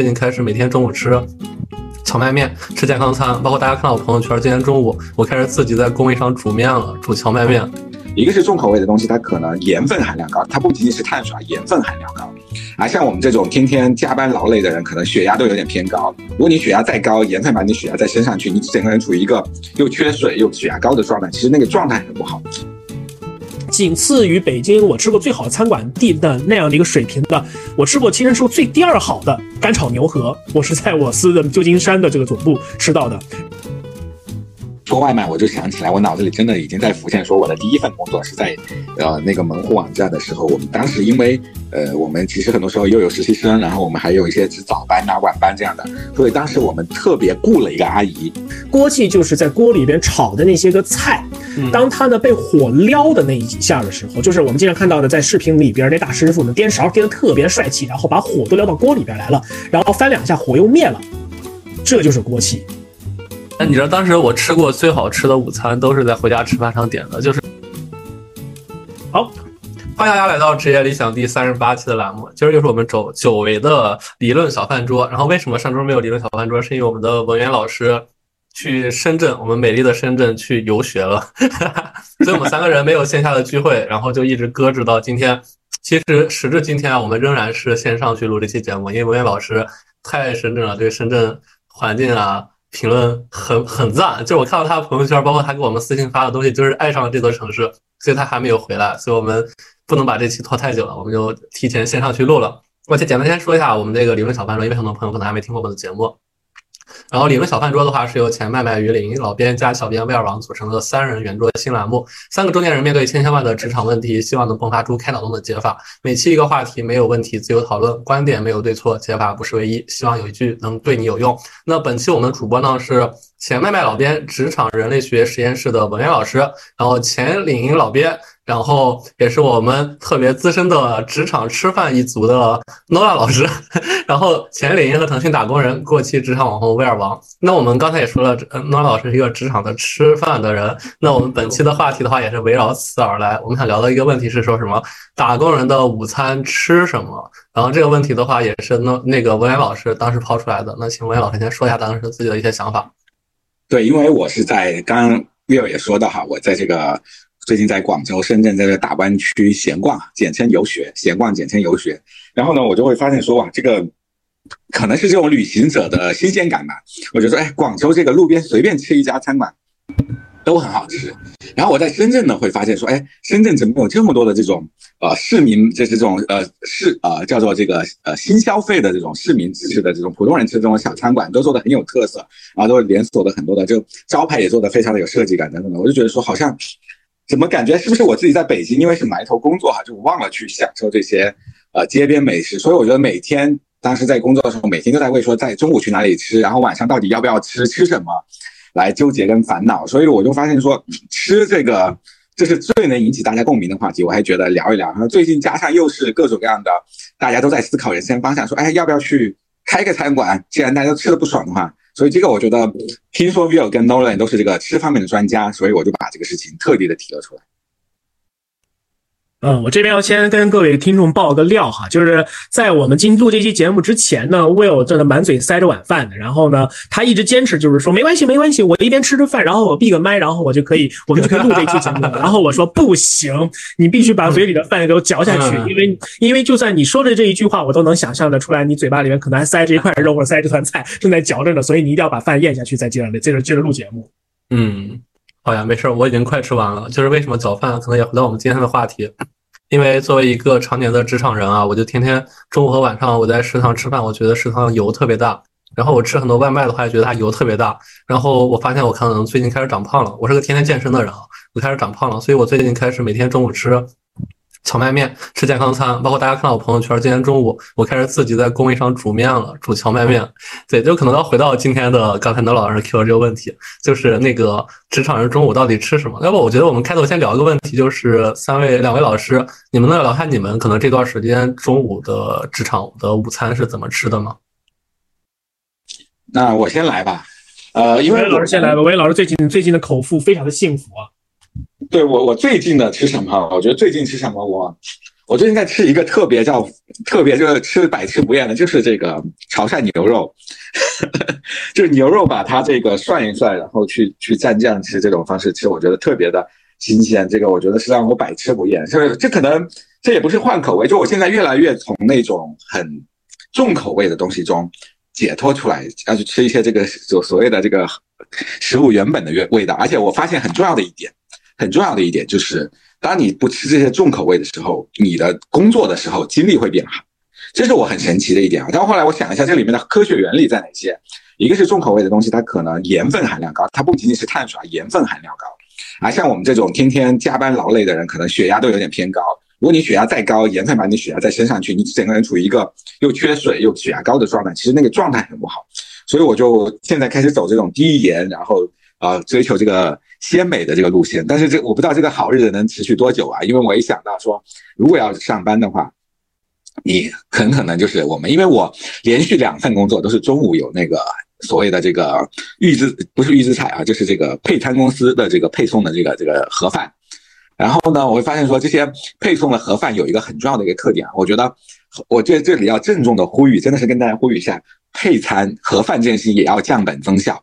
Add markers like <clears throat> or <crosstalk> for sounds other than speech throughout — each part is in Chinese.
最近开始每天中午吃荞麦面，吃健康餐。包括大家看到我朋友圈，今天中午我开始自己在工位上煮面了，煮荞麦面。一个是重口味的东西，它可能盐分含量高，它不仅仅是碳水，盐分含量高。而像我们这种天天加班劳累的人，可能血压都有点偏高。如果你血压再高，盐分把你血压再升上去，你整个人处于一个又缺水又血压高的状态，其实那个状态很不好。仅次于北京我吃过最好的餐馆地的那样的一个水平的，我吃过亲身吃过最第二好的干炒牛河，我是在我司的旧金山的这个总部吃到的。说外卖，我就想起来，我脑子里真的已经在浮现，说我的第一份工作是在，呃，那个门户网站的时候，我们当时因为，呃，我们其实很多时候又有实习生，然后我们还有一些值早班啊、晚班这样的，所以当时我们特别雇了一个阿姨。锅气就是在锅里边炒的那些个菜，当它呢被火撩的那几下的时候，就是我们经常看到的，在视频里边那大师傅呢颠勺颠得特别帅气，然后把火都撩到锅里边来了，然后翻两下火又灭了，这就是锅气。那你知道当时我吃过最好吃的午餐都是在回家吃饭上点的，就是好，欢迎大家来到职业理想第三十八期的栏目，今儿又是我们久久违的理论小饭桌。然后为什么上周没有理论小饭桌？是因为我们的文渊老师去深圳，我们美丽的深圳去游学了，<laughs> 所以我们三个人没有线下的聚会，然后就一直搁置到今天。其实时至今天啊，我们仍然是线上去录这期节目，因为文渊老师太深圳了，对深圳环境啊。评论很很赞，就是我看到他的朋友圈，包括他给我们私信发的东西，就是爱上了这座城市，所以他还没有回来，所以我们不能把这期拖太久了，我们就提前线上去录了。我先简单先说一下我们这个理论小饭桌，因为很多朋友可能还没听过我们的节目。然后理论小饭桌的话，是由前麦麦鱼鳞老编加小编威尔王组成的三人圆桌新栏目。三个中年人面对千千万的职场问题，希望能迸发出开脑洞的解法。每期一个话题，没有问题，自由讨论，观点没有对错，解法不是唯一。希望有一句能对你有用。那本期我们的主播呢是前麦麦老编职场人类学实验室的文渊老师，然后前领英老编。然后也是我们特别资深的职场吃饭一族的 Nora 老师，然后前领英和腾讯打工人，过气职场网红威尔王。那我们刚才也说了，Nora 老师是一个职场的吃饭的人。那我们本期的话题的话，也是围绕此而来。我们想聊的一个问题是说什么？打工人的午餐吃什么？然后这个问题的话，也是那那个文言老师当时抛出来的。那请文言老师先说一下当时自己的一些想法。对，因为我是在刚 Will 也说的哈，我在这个。最近在广州、深圳在这大湾区闲逛，简称游学。闲逛简称游学。然后呢，我就会发现说，哇，这个可能是这种旅行者的新鲜感吧。我就说，哎，广州这个路边随便吃一家餐馆都很好吃。然后我在深圳呢，会发现说，哎，深圳怎么有这么多的这种呃市民，就是这种呃市呃叫做这个呃新消费的这种市民吃的这种普通人吃的这种小餐馆，都做的很有特色，然后都连锁的很多的，就招牌也做的非常的有设计感等等的。我就觉得说，好像。怎么感觉是不是我自己在北京？因为是埋头工作哈，就忘了去享受这些呃街边美食。所以我觉得每天当时在工作的时候，每天都在为说在中午去哪里吃，然后晚上到底要不要吃，吃什么来纠结跟烦恼。所以我就发现说吃这个这是最能引起大家共鸣的话题。我还觉得聊一聊。然后最近加上又是各种各样的，大家都在思考人生方向，说哎要不要去开个餐馆？既然大家都吃的不爽的话。所以这个我觉得，听说 Will 跟 Nolan 都是这个吃方面的专家，所以我就把这个事情特地的提了出来。嗯，我这边要先跟各位听众爆个料哈，就是在我们今录这期节目之前呢，Will 真的满嘴塞着晚饭的，然后呢，他一直坚持就是说没关系没关系，我一边吃着饭，然后我闭个麦，然后我就可以，我们就可以录这期节目。然后我说不行，你必须把嘴里的饭给我嚼下去，因为因为就算你说的这一句话，我都能想象的出来，你嘴巴里面可能还塞着一块肉或者塞着团菜正在嚼着呢，所以你一定要把饭咽下去，再接着接着接着录节目。嗯。好呀，没事儿，我已经快吃完了。就是为什么早饭，可能也回到我们今天的话题。因为作为一个常年的职场人啊，我就天天中午和晚上我在食堂吃饭，我觉得食堂油特别大。然后我吃很多外卖的话，也觉得它油特别大。然后我发现我可能最近开始长胖了。我是个天天健身的人啊，我开始长胖了，所以我最近开始每天中午吃。荞麦面吃健康餐，包括大家看到我朋友圈，今天中午我开始自己在工位上煮面了，煮荞麦面。对，就可能要回到今天的刚才那老师 Q 这个问题，就是那个职场人中午到底吃什么？要不我觉得我们开头先聊一个问题，就是三位两位老师，你们能聊下你们可能这段时间中午的职场的午餐是怎么吃的吗？那我先来吧，呃，因为老师先来吧，魏老师最近最近的口腹非常的幸福啊。对我，我最近的吃什么？我觉得最近吃什么，我我最近在吃一个特别叫特别就是吃百吃不厌的，就是这个潮汕牛肉，<laughs> 就是牛肉把它这个涮一涮，然后去去蘸酱吃这种方式吃，我觉得特别的新鲜。这个我觉得是让我百吃不厌。就是这可能这也不是换口味，就我现在越来越从那种很重口味的东西中解脱出来，要去吃一些这个所所谓的这个食物原本的味味道。而且我发现很重要的一点，很重要的一点就是。当你不吃这些重口味的时候，你的工作的时候精力会变好，这是我很神奇的一点啊。但后来我想一下，这里面的科学原理在哪些？一个是重口味的东西，它可能盐分含量高，它不仅仅是碳水，盐分含量高。而像我们这种天天加班劳累的人，可能血压都有点偏高。如果你血压再高，盐分把你血压再升上去，你整个人处于一个又缺水又血压高的状态，其实那个状态很不好。所以我就现在开始走这种低盐，然后啊追求这个。鲜美的这个路线，但是这我不知道这个好日子能持续多久啊！因为我一想到说，如果要上班的话，你很可能就是我们，因为我连续两份工作都是中午有那个所谓的这个预制，不是预制菜啊，就是这个配餐公司的这个配送的这个这个盒饭。然后呢，我会发现说这些配送的盒饭有一个很重要的一个特点啊，我觉得，我觉得这里要郑重的呼吁，真的是跟大家呼吁一下，配餐盒饭这件事也要降本增效。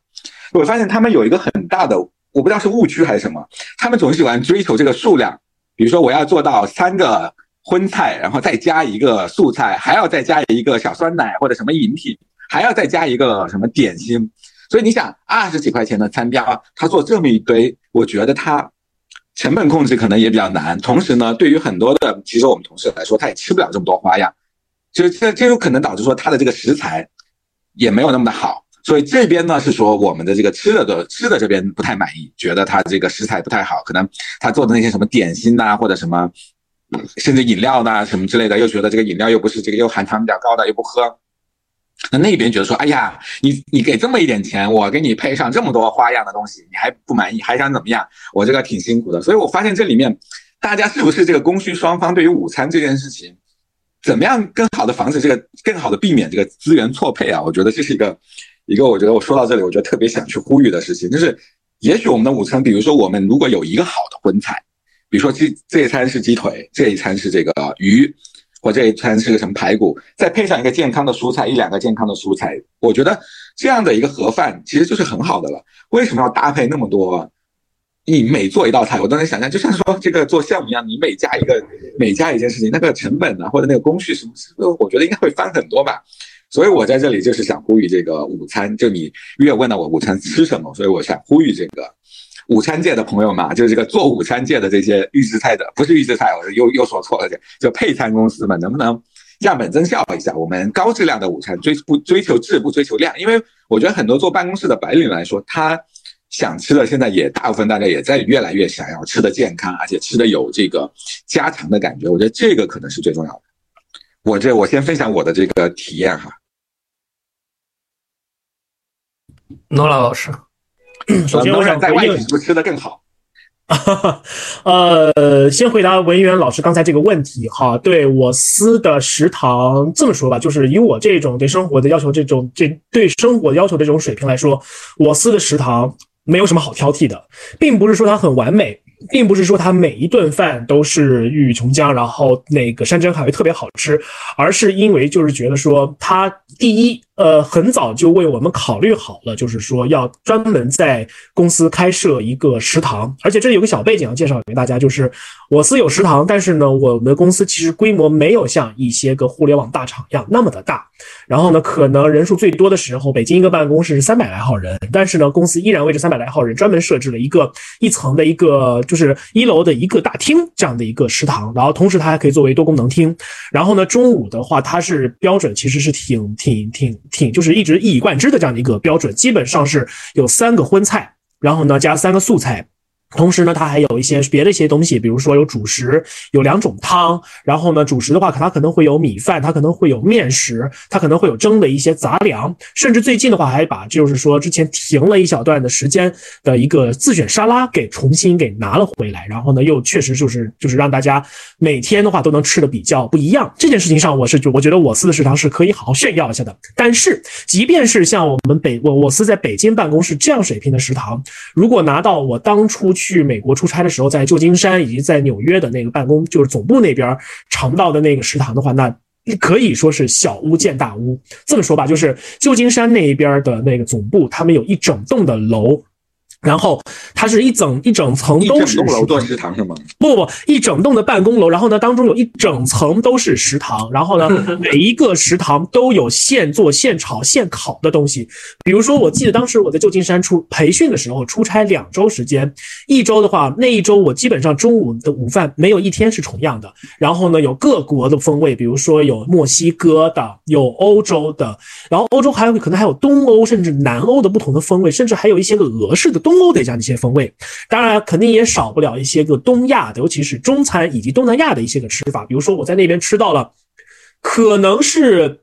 我发现他们有一个很大的。我不知道是误区还是什么，他们总喜欢追求这个数量，比如说我要做到三个荤菜，然后再加一个素菜，还要再加一个小酸奶或者什么饮品，还要再加一个什么点心。所以你想，二十几块钱的餐标，他做这么一堆，我觉得他成本控制可能也比较难。同时呢，对于很多的其实我们同事来说，他也吃不了这么多花样，就这这有可能导致说他的这个食材也没有那么的好。所以这边呢是说我们的这个吃的的吃的这边不太满意，觉得他这个食材不太好，可能他做的那些什么点心呐，或者什么，甚至饮料呐什么之类的，又觉得这个饮料又不是这个又含糖比较高的，又不喝。那那边觉得说，哎呀，你你给这么一点钱，我给你配上这么多花样的东西，你还不满意，还想怎么样？我这个挺辛苦的。所以我发现这里面大家是不是这个供需双方对于午餐这件事情，怎么样更好的防止这个更好的避免这个资源错配啊？我觉得这是一个。一个我觉得我说到这里，我觉得特别想去呼吁的事情，就是也许我们的午餐，比如说我们如果有一个好的荤菜，比如说这这一餐是鸡腿，这一餐是这个鱼，或这一餐是个什么排骨，再配上一个健康的蔬菜，一两个健康的蔬菜，我觉得这样的一个盒饭其实就是很好的了。为什么要搭配那么多？你每做一道菜，我都能想象，就像说这个做项目一样，你每加一个每加一件事情，那个成本呢，或者那个工序什么，我觉得应该会翻很多吧。所以我在这里就是想呼吁这个午餐，就你越问到我午餐吃什么，所以我想呼吁这个午餐界的朋友们，就是这个做午餐界的这些预制菜的，不是预制菜，我又又说错了，就就配餐公司们，能不能降本增效一下？我们高质量的午餐追不追求质不追求量？因为我觉得很多坐办公室的白领来说，他想吃的现在也大部分大家也在越来越想要吃的健康，而且吃的有这个家常的感觉。我觉得这个可能是最重要的。我这我先分享我的这个体验哈。诺拉老师，首先我想在外是不是吃的更好？<laughs> 呃，先回答文员老师刚才这个问题哈。对我司的食堂这么说吧，就是以我这种对生活的要求，这种这对生活要求的这种水平来说，我司的食堂没有什么好挑剔的，并不是说它很完美，并不是说它每一顿饭都是玉宇琼浆，然后那个山珍海味特别好吃，而是因为就是觉得说它第一。呃，很早就为我们考虑好了，就是说要专门在公司开设一个食堂，而且这里有个小背景要介绍给大家，就是我司有食堂，但是呢，我们的公司其实规模没有像一些个互联网大厂一样那么的大。然后呢，可能人数最多的时候，北京一个办公室是三百来号人，但是呢，公司依然为这三百来号人专门设置了一个一层的一个，就是一楼的一个大厅这样的一个食堂，然后同时它还可以作为多功能厅。然后呢，中午的话，它是标准其实是挺挺挺。挺就是一直一以贯之的这样的一个标准，基本上是有三个荤菜，然后呢加三个素菜。同时呢，它还有一些别的一些东西，比如说有主食，有两种汤。然后呢，主食的话，它可能会有米饭，它可能会有面食，它可能会有蒸的一些杂粮。甚至最近的话，还把就是说之前停了一小段的时间的一个自选沙拉给重新给拿了回来。然后呢，又确实就是就是让大家每天的话都能吃的比较不一样。这件事情上，我是就我觉得我司的食堂是可以好好炫耀一下的。但是，即便是像我们北我我司在北京办公室这样水平的食堂，如果拿到我当初。去美国出差的时候，在旧金山以及在纽约的那个办公就是总部那边尝到的那个食堂的话，那可以说是小巫见大巫。这么说吧，就是旧金山那一边的那个总部，他们有一整栋的楼。然后它是一整一整层都是楼做食堂是吗？不不不，一整栋的办公楼，然后呢，当中有一整层都是食堂，然后呢，<laughs> 每一个食堂都有现做现炒现烤的东西。比如说，我记得当时我在旧金山出培训的时候，出差两周时间，一周的话，那一周我基本上中午的午饭没有一天是重样的。然后呢，有各国的风味，比如说有墨西哥的，有欧洲的，然后欧洲还有可能还有东欧甚至南欧的不同的风味，甚至还有一些个俄式的东。欧的这样的一些风味，当然肯定也少不了一些个东亚的，尤其是中餐以及东南亚的一些个吃法。比如说我在那边吃到了，可能是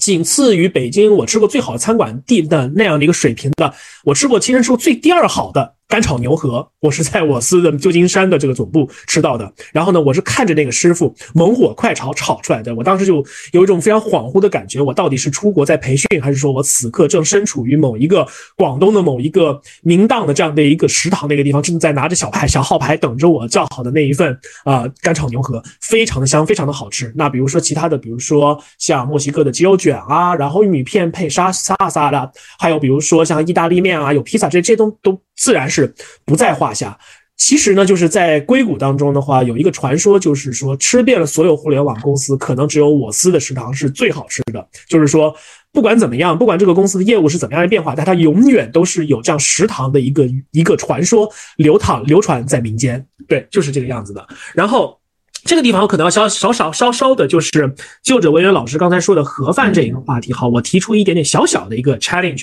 仅次于北京我吃过最好的餐馆地的那样的一个水平的，我吃过亲身吃过最第二好的。干炒牛河，我是在我司的旧金山的这个总部吃到的。然后呢，我是看着那个师傅猛火快炒炒出来的。我当时就有一种非常恍惚的感觉，我到底是出国在培训，还是说我此刻正身处于某一个广东的某一个明档的这样的一个食堂那个地方，正在拿着小牌小号牌等着我叫好的那一份啊干炒牛河，非常的香，非常的好吃。那比如说其他的，比如说像墨西哥的鸡肉卷啊，然后玉米片配沙沙沙的，还有比如说像意大利面啊，有披萨，这这些都都。自然是是不在话下。其实呢，就是在硅谷当中的话，有一个传说，就是说吃遍了所有互联网公司，可能只有我司的食堂是最好吃的。就是说，不管怎么样，不管这个公司的业务是怎么样的变化，但它永远都是有这样食堂的一个一个传说流淌流传在民间。对，就是这个样子的。然后。这个地方我可能要稍稍稍稍稍的，就是就着文渊老师刚才说的盒饭这一个话题，好，我提出一点点小小的一个 challenge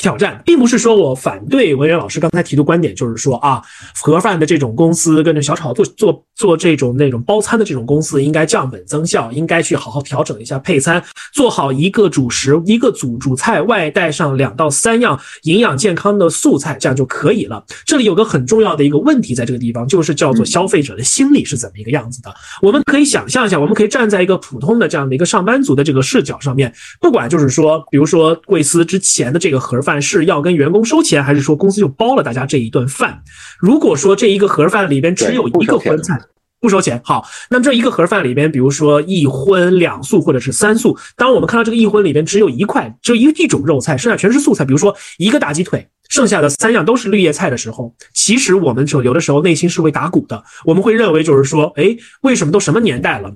挑战，并不是说我反对文渊老师刚才提出观点，就是说啊，盒饭的这种公司跟着小炒做做做这种那种包餐的这种公司应该降本增效，应该去好好调整一下配餐，做好一个主食一个主主菜外带上两到三样营养健康的素菜，这样就可以了。这里有个很重要的一个问题，在这个地方就是叫做消费者的心理是怎么一个样子的。我们可以想象一下，我们可以站在一个普通的这样的一个上班族的这个视角上面，不管就是说，比如说贵司之前的这个盒饭是要跟员工收钱，还是说公司就包了大家这一顿饭？如果说这一个盒饭里边只有一个荤菜，不收钱，好，那么这一个盒饭里边，比如说一荤两素或者是三素，当我们看到这个一荤里边只有一块，只有一一种肉菜，剩下全是素菜，比如说一个大鸡腿。剩下的三样都是绿叶菜的时候，其实我们就有的时候内心是会打鼓的。我们会认为就是说，哎，为什么都什么年代了？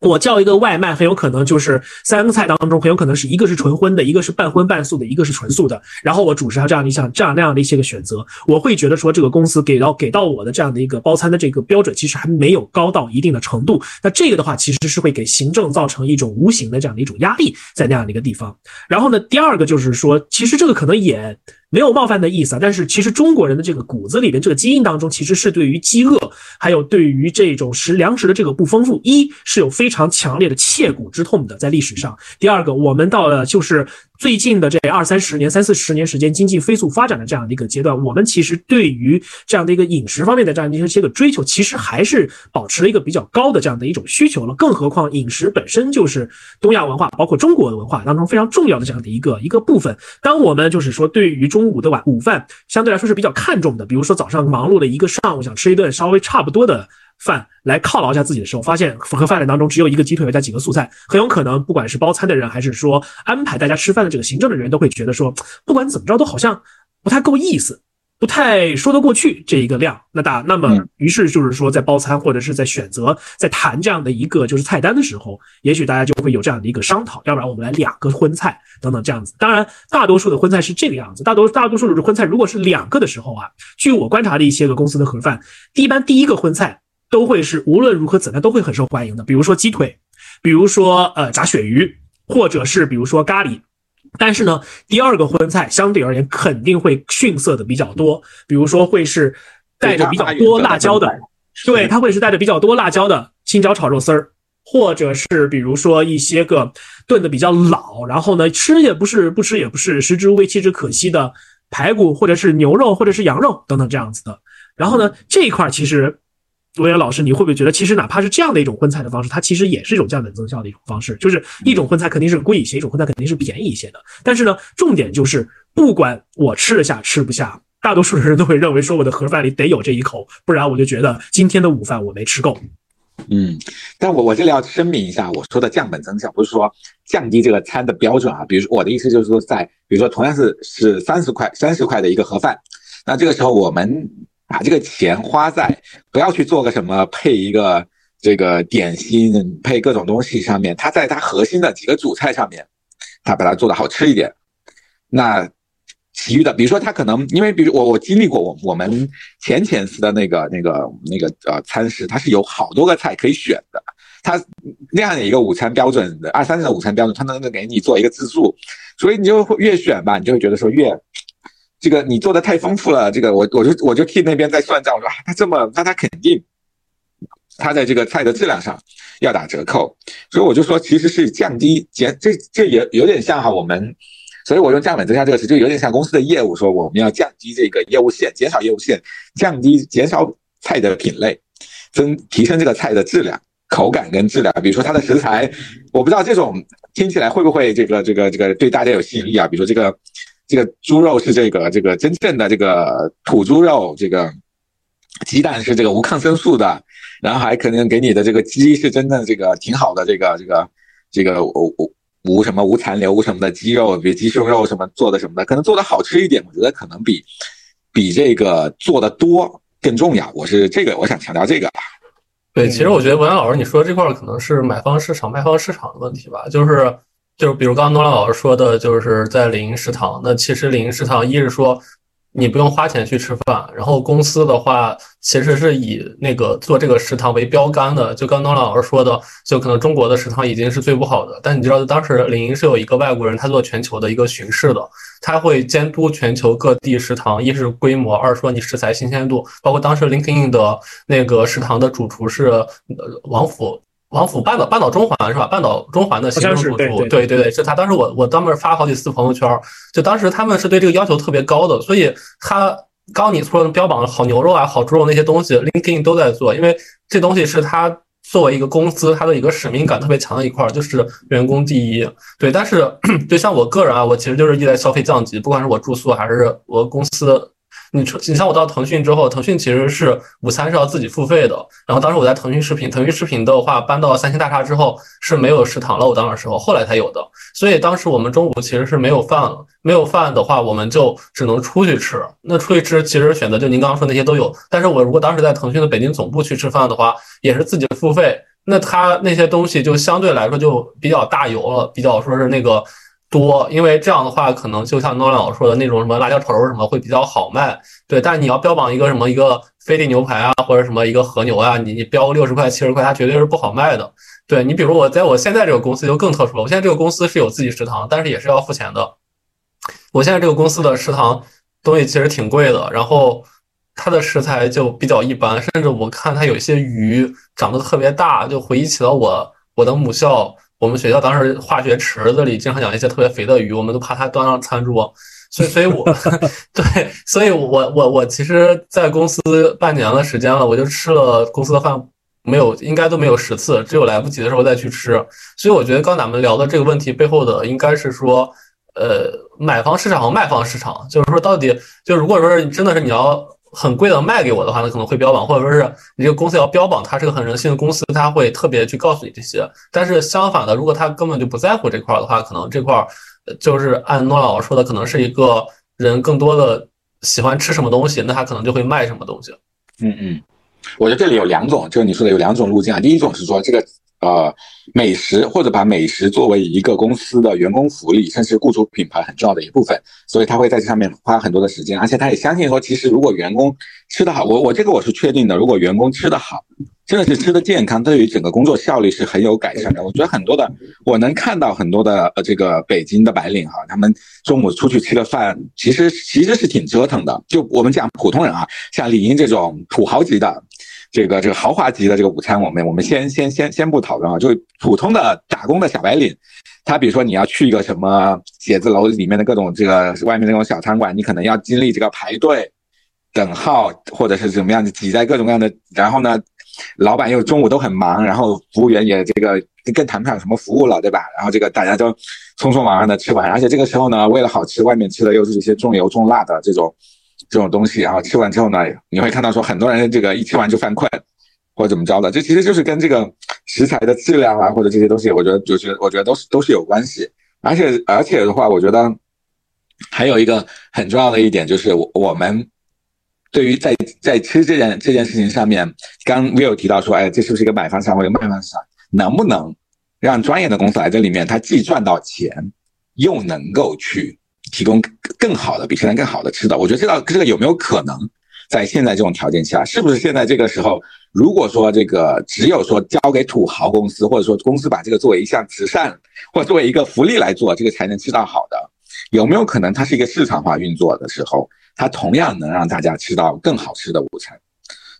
我叫一个外卖，很有可能就是三个菜当中，很有可能是一个是纯荤的，一个是半荤半素的，一个是纯素的。然后我主食还这样，你想这样那样的一些个选择，我会觉得说这个公司给到给到我的这样的一个包餐的这个标准，其实还没有高到一定的程度。那这个的话，其实是会给行政造成一种无形的这样的一种压力，在那样的一个地方。然后呢，第二个就是说，其实这个可能也。没有冒犯的意思啊，但是其实中国人的这个骨子里边，这个基因当中，其实是对于饥饿，还有对于这种食粮食的这个不丰富，一是有非常强烈的切骨之痛的，在历史上。第二个，我们到了就是。最近的这二三十年、三四十年时间，经济飞速发展的这样的一个阶段，我们其实对于这样的一个饮食方面的这样的一些个追求，其实还是保持了一个比较高的这样的一种需求了。更何况饮食本身就是东亚文化，包括中国的文化当中非常重要的这样的一个一个部分。当我们就是说对于中午的晚午饭相对来说是比较看重的，比如说早上忙碌的一个上午，想吃一顿稍微差不多的。饭来犒劳一下自己的时候，发现盒饭当中只有一个鸡腿加几个素菜，很有可能不管是包餐的人，还是说安排大家吃饭的这个行政的人，都会觉得说，不管怎么着都好像不太够意思，不太说得过去这一个量。那大那么于是就是说，在包餐或者是在选择在谈这样的一个就是菜单的时候，也许大家就会有这样的一个商讨，要不然我们来两个荤菜等等这样子。当然，大多数的荤菜是这个样子，大多大多数的荤菜如果是两个的时候啊，据我观察的一些个公司的盒饭，一般第一个荤菜。都会是无论如何怎样都会很受欢迎的，比如说鸡腿，比如说呃炸鳕鱼，或者是比如说咖喱。但是呢，第二个荤菜相对而言肯定会逊色的比较多，比如说会是带着比较多辣椒的，对，它会是带着比较多辣椒的青椒炒肉丝儿，或者是比如说一些个炖的比较老，然后呢吃也不是不吃也不是食之无味弃之可惜的排骨，或者是牛肉或者是羊肉等等这样子的。然后呢这一块其实。罗岩老师，你会不会觉得，其实哪怕是这样的一种荤菜的方式，它其实也是一种降本增效的一种方式？就是一种荤菜肯定是贵一些，一种荤菜肯定是便宜一些的。但是呢，重点就是，不管我吃得下吃不下，大多数人都会认为说我的盒饭里得有这一口，不然我就觉得今天的午饭我没吃够。嗯，但我我这里要声明一下，我说的降本增效不是说降低这个餐的标准啊。比如说我的意思就是说，在比如说同样是是三十块三十块的一个盒饭，那这个时候我们把这个钱花在不要去做个什么配一个这个点心配各种东西上面，它在它核心的几个主菜上面，它把它做的好吃一点，那。其余的，比如说他可能因为，比如我我经历过，我我们前前司的那个那个那个呃餐食，它是有好多个菜可以选的。它那样的一个午餐标准的二三十的午餐标准，它能够给你做一个自助，所以你就会越选吧，你就会觉得说越这个你做的太丰富了。这个我我就我就替那边在算账，我说啊，他这么那他肯定他在这个菜的质量上要打折扣，所以我就说其实是降低减这这也有点像哈我们。所以我用降本增效这个词，就有点像公司的业务，说我们要降低这个业务线，减少业务线，降低减少菜的品类，增提升这个菜的质量、口感跟质量。比如说它的食材，我不知道这种听起来会不会这个这个这个对大家有吸引力啊？比如说这个这个猪肉是这个这个真正的这个土猪肉，这个鸡蛋是这个无抗生素的，然后还可能给你的这个鸡是真正这个挺好的，这个这个这个无。无什么无残留无什么的鸡肉，比鸡胸肉什么做的什么的，可能做的好吃一点，我觉得可能比比这个做的多更重要。我是这个，我想强调这个。对，其实我觉得文阳老师你说这块可能是买方市场、卖方市场的问题吧，就是就是比如刚刚诺兰老师说的，就是在领食堂，那其实领食堂一是说。你不用花钱去吃饭，然后公司的话其实是以那个做这个食堂为标杆的。就刚刚老师说的，就可能中国的食堂已经是最不好的。但你知道，当时领英是有一个外国人，他做全球的一个巡视的，他会监督全球各地食堂，一是规模，二说你食材新鲜度。包括当时 LinkedIn 的那个食堂的主厨是王府。王府半岛半岛中环是吧？半岛中环的行政主厨，对对对，是他。当时我我当时发好几次朋友圈，就当时他们是对这个要求特别高的，所以他刚你说标榜好牛肉啊、好猪肉那些东西，LinkedIn 都在做，因为这东西是他作为一个公司，他的一个使命感特别强的一块，就是员工第一。对，但是 <clears throat> 就像我个人啊，我其实就是一直在消费降级，不管是我住宿还是我公司。你你像我到腾讯之后，腾讯其实是午餐是要自己付费的。然后当时我在腾讯视频，腾讯视频的话搬到三星大厦之后是没有食堂了。我当时时候后来才有的。所以当时我们中午其实是没有饭了。没有饭的话，我们就只能出去吃。那出去吃其实选择就您刚刚说那些都有。但是我如果当时在腾讯的北京总部去吃饭的话，也是自己付费。那他那些东西就相对来说就比较大油了，比较说是那个。多，因为这样的话，可能就像诺老说的那种什么辣椒炒肉什么会比较好卖，对。但你要标榜一个什么一个菲力牛排啊，或者什么一个和牛啊，你你标六十块七十块，它绝对是不好卖的。对你，比如我在我现在这个公司就更特殊了，我现在这个公司是有自己食堂，但是也是要付钱的。我现在这个公司的食堂东西其实挺贵的，然后它的食材就比较一般，甚至我看它有一些鱼长得特别大，就回忆起了我我的母校。我们学校当时化学池子里经常养一些特别肥的鱼，我们都怕它端上餐桌，所以，所以我 <laughs> 对，所以我我我其实，在公司半年的时间了，我就吃了公司的饭，没有，应该都没有十次，只有来不及的时候再去吃。所以我觉得刚咱们聊的这个问题背后的，应该是说，呃，买方市场和卖方市场，就是说到底，就如果说是真的是你要。很贵的卖给我的话，那可能会标榜，或者说是你这个公司要标榜它是个很人性的公司，它会特别去告诉你这些。但是相反的，如果他根本就不在乎这块的话，可能这块就是按诺老师说的，可能是一个人更多的喜欢吃什么东西，那他可能就会卖什么东西。嗯嗯，我觉得这里有两种，就是你说的有两种路径啊。第一种是说这个。呃，美食或者把美食作为一个公司的员工福利，甚至雇主品牌很重要的一部分，所以他会在这上面花很多的时间，而且他也相信说，其实如果员工吃得好，我我这个我是确定的，如果员工吃得好，真的是吃的健康，对于整个工作效率是很有改善的。我觉得很多的，我能看到很多的呃这个北京的白领哈，他们中午出去吃个饭，其实其实是挺折腾的。就我们讲普通人啊，像李英这种土豪级的。这个这个豪华级的这个午餐，我们我们先先先先不讨论啊，就普通的打工的小白领，他比如说你要去一个什么写字楼里面的各种这个外面那种小餐馆，你可能要经历这个排队、等号，或者是怎么样挤在各种各样的，然后呢，老板又中午都很忙，然后服务员也这个更谈不上什么服务了，对吧？然后这个大家都匆匆忙忙的吃完，而且这个时候呢，为了好吃，外面吃的又是一些重油重辣的这种。这种东西，然后吃完之后呢，你会看到说很多人这个一吃完就犯困，或者怎么着的，这其实就是跟这个食材的质量啊，或者这些东西，我觉得就是我觉得都是都是有关系。而且而且的话，我觉得还有一个很重要的一点就是我们对于在在吃这件这件事情上面，刚 Will 提到说，哎，这是不是一个买方市场或者卖方市场？能不能让专业的公司来这里面，他既赚到钱，又能够去提供更好的、比现在更好的吃的？我觉得这道这个有没有可能在现在这种条件下，是不是现在这个时候，如果说这个只有说交给土豪公司，或者说公司把这个作为一项慈善，或作为一个福利来做，这个才能吃到好的？有没有可能它是一个市场化运作的时候，它同样能让大家吃到更好吃的午餐？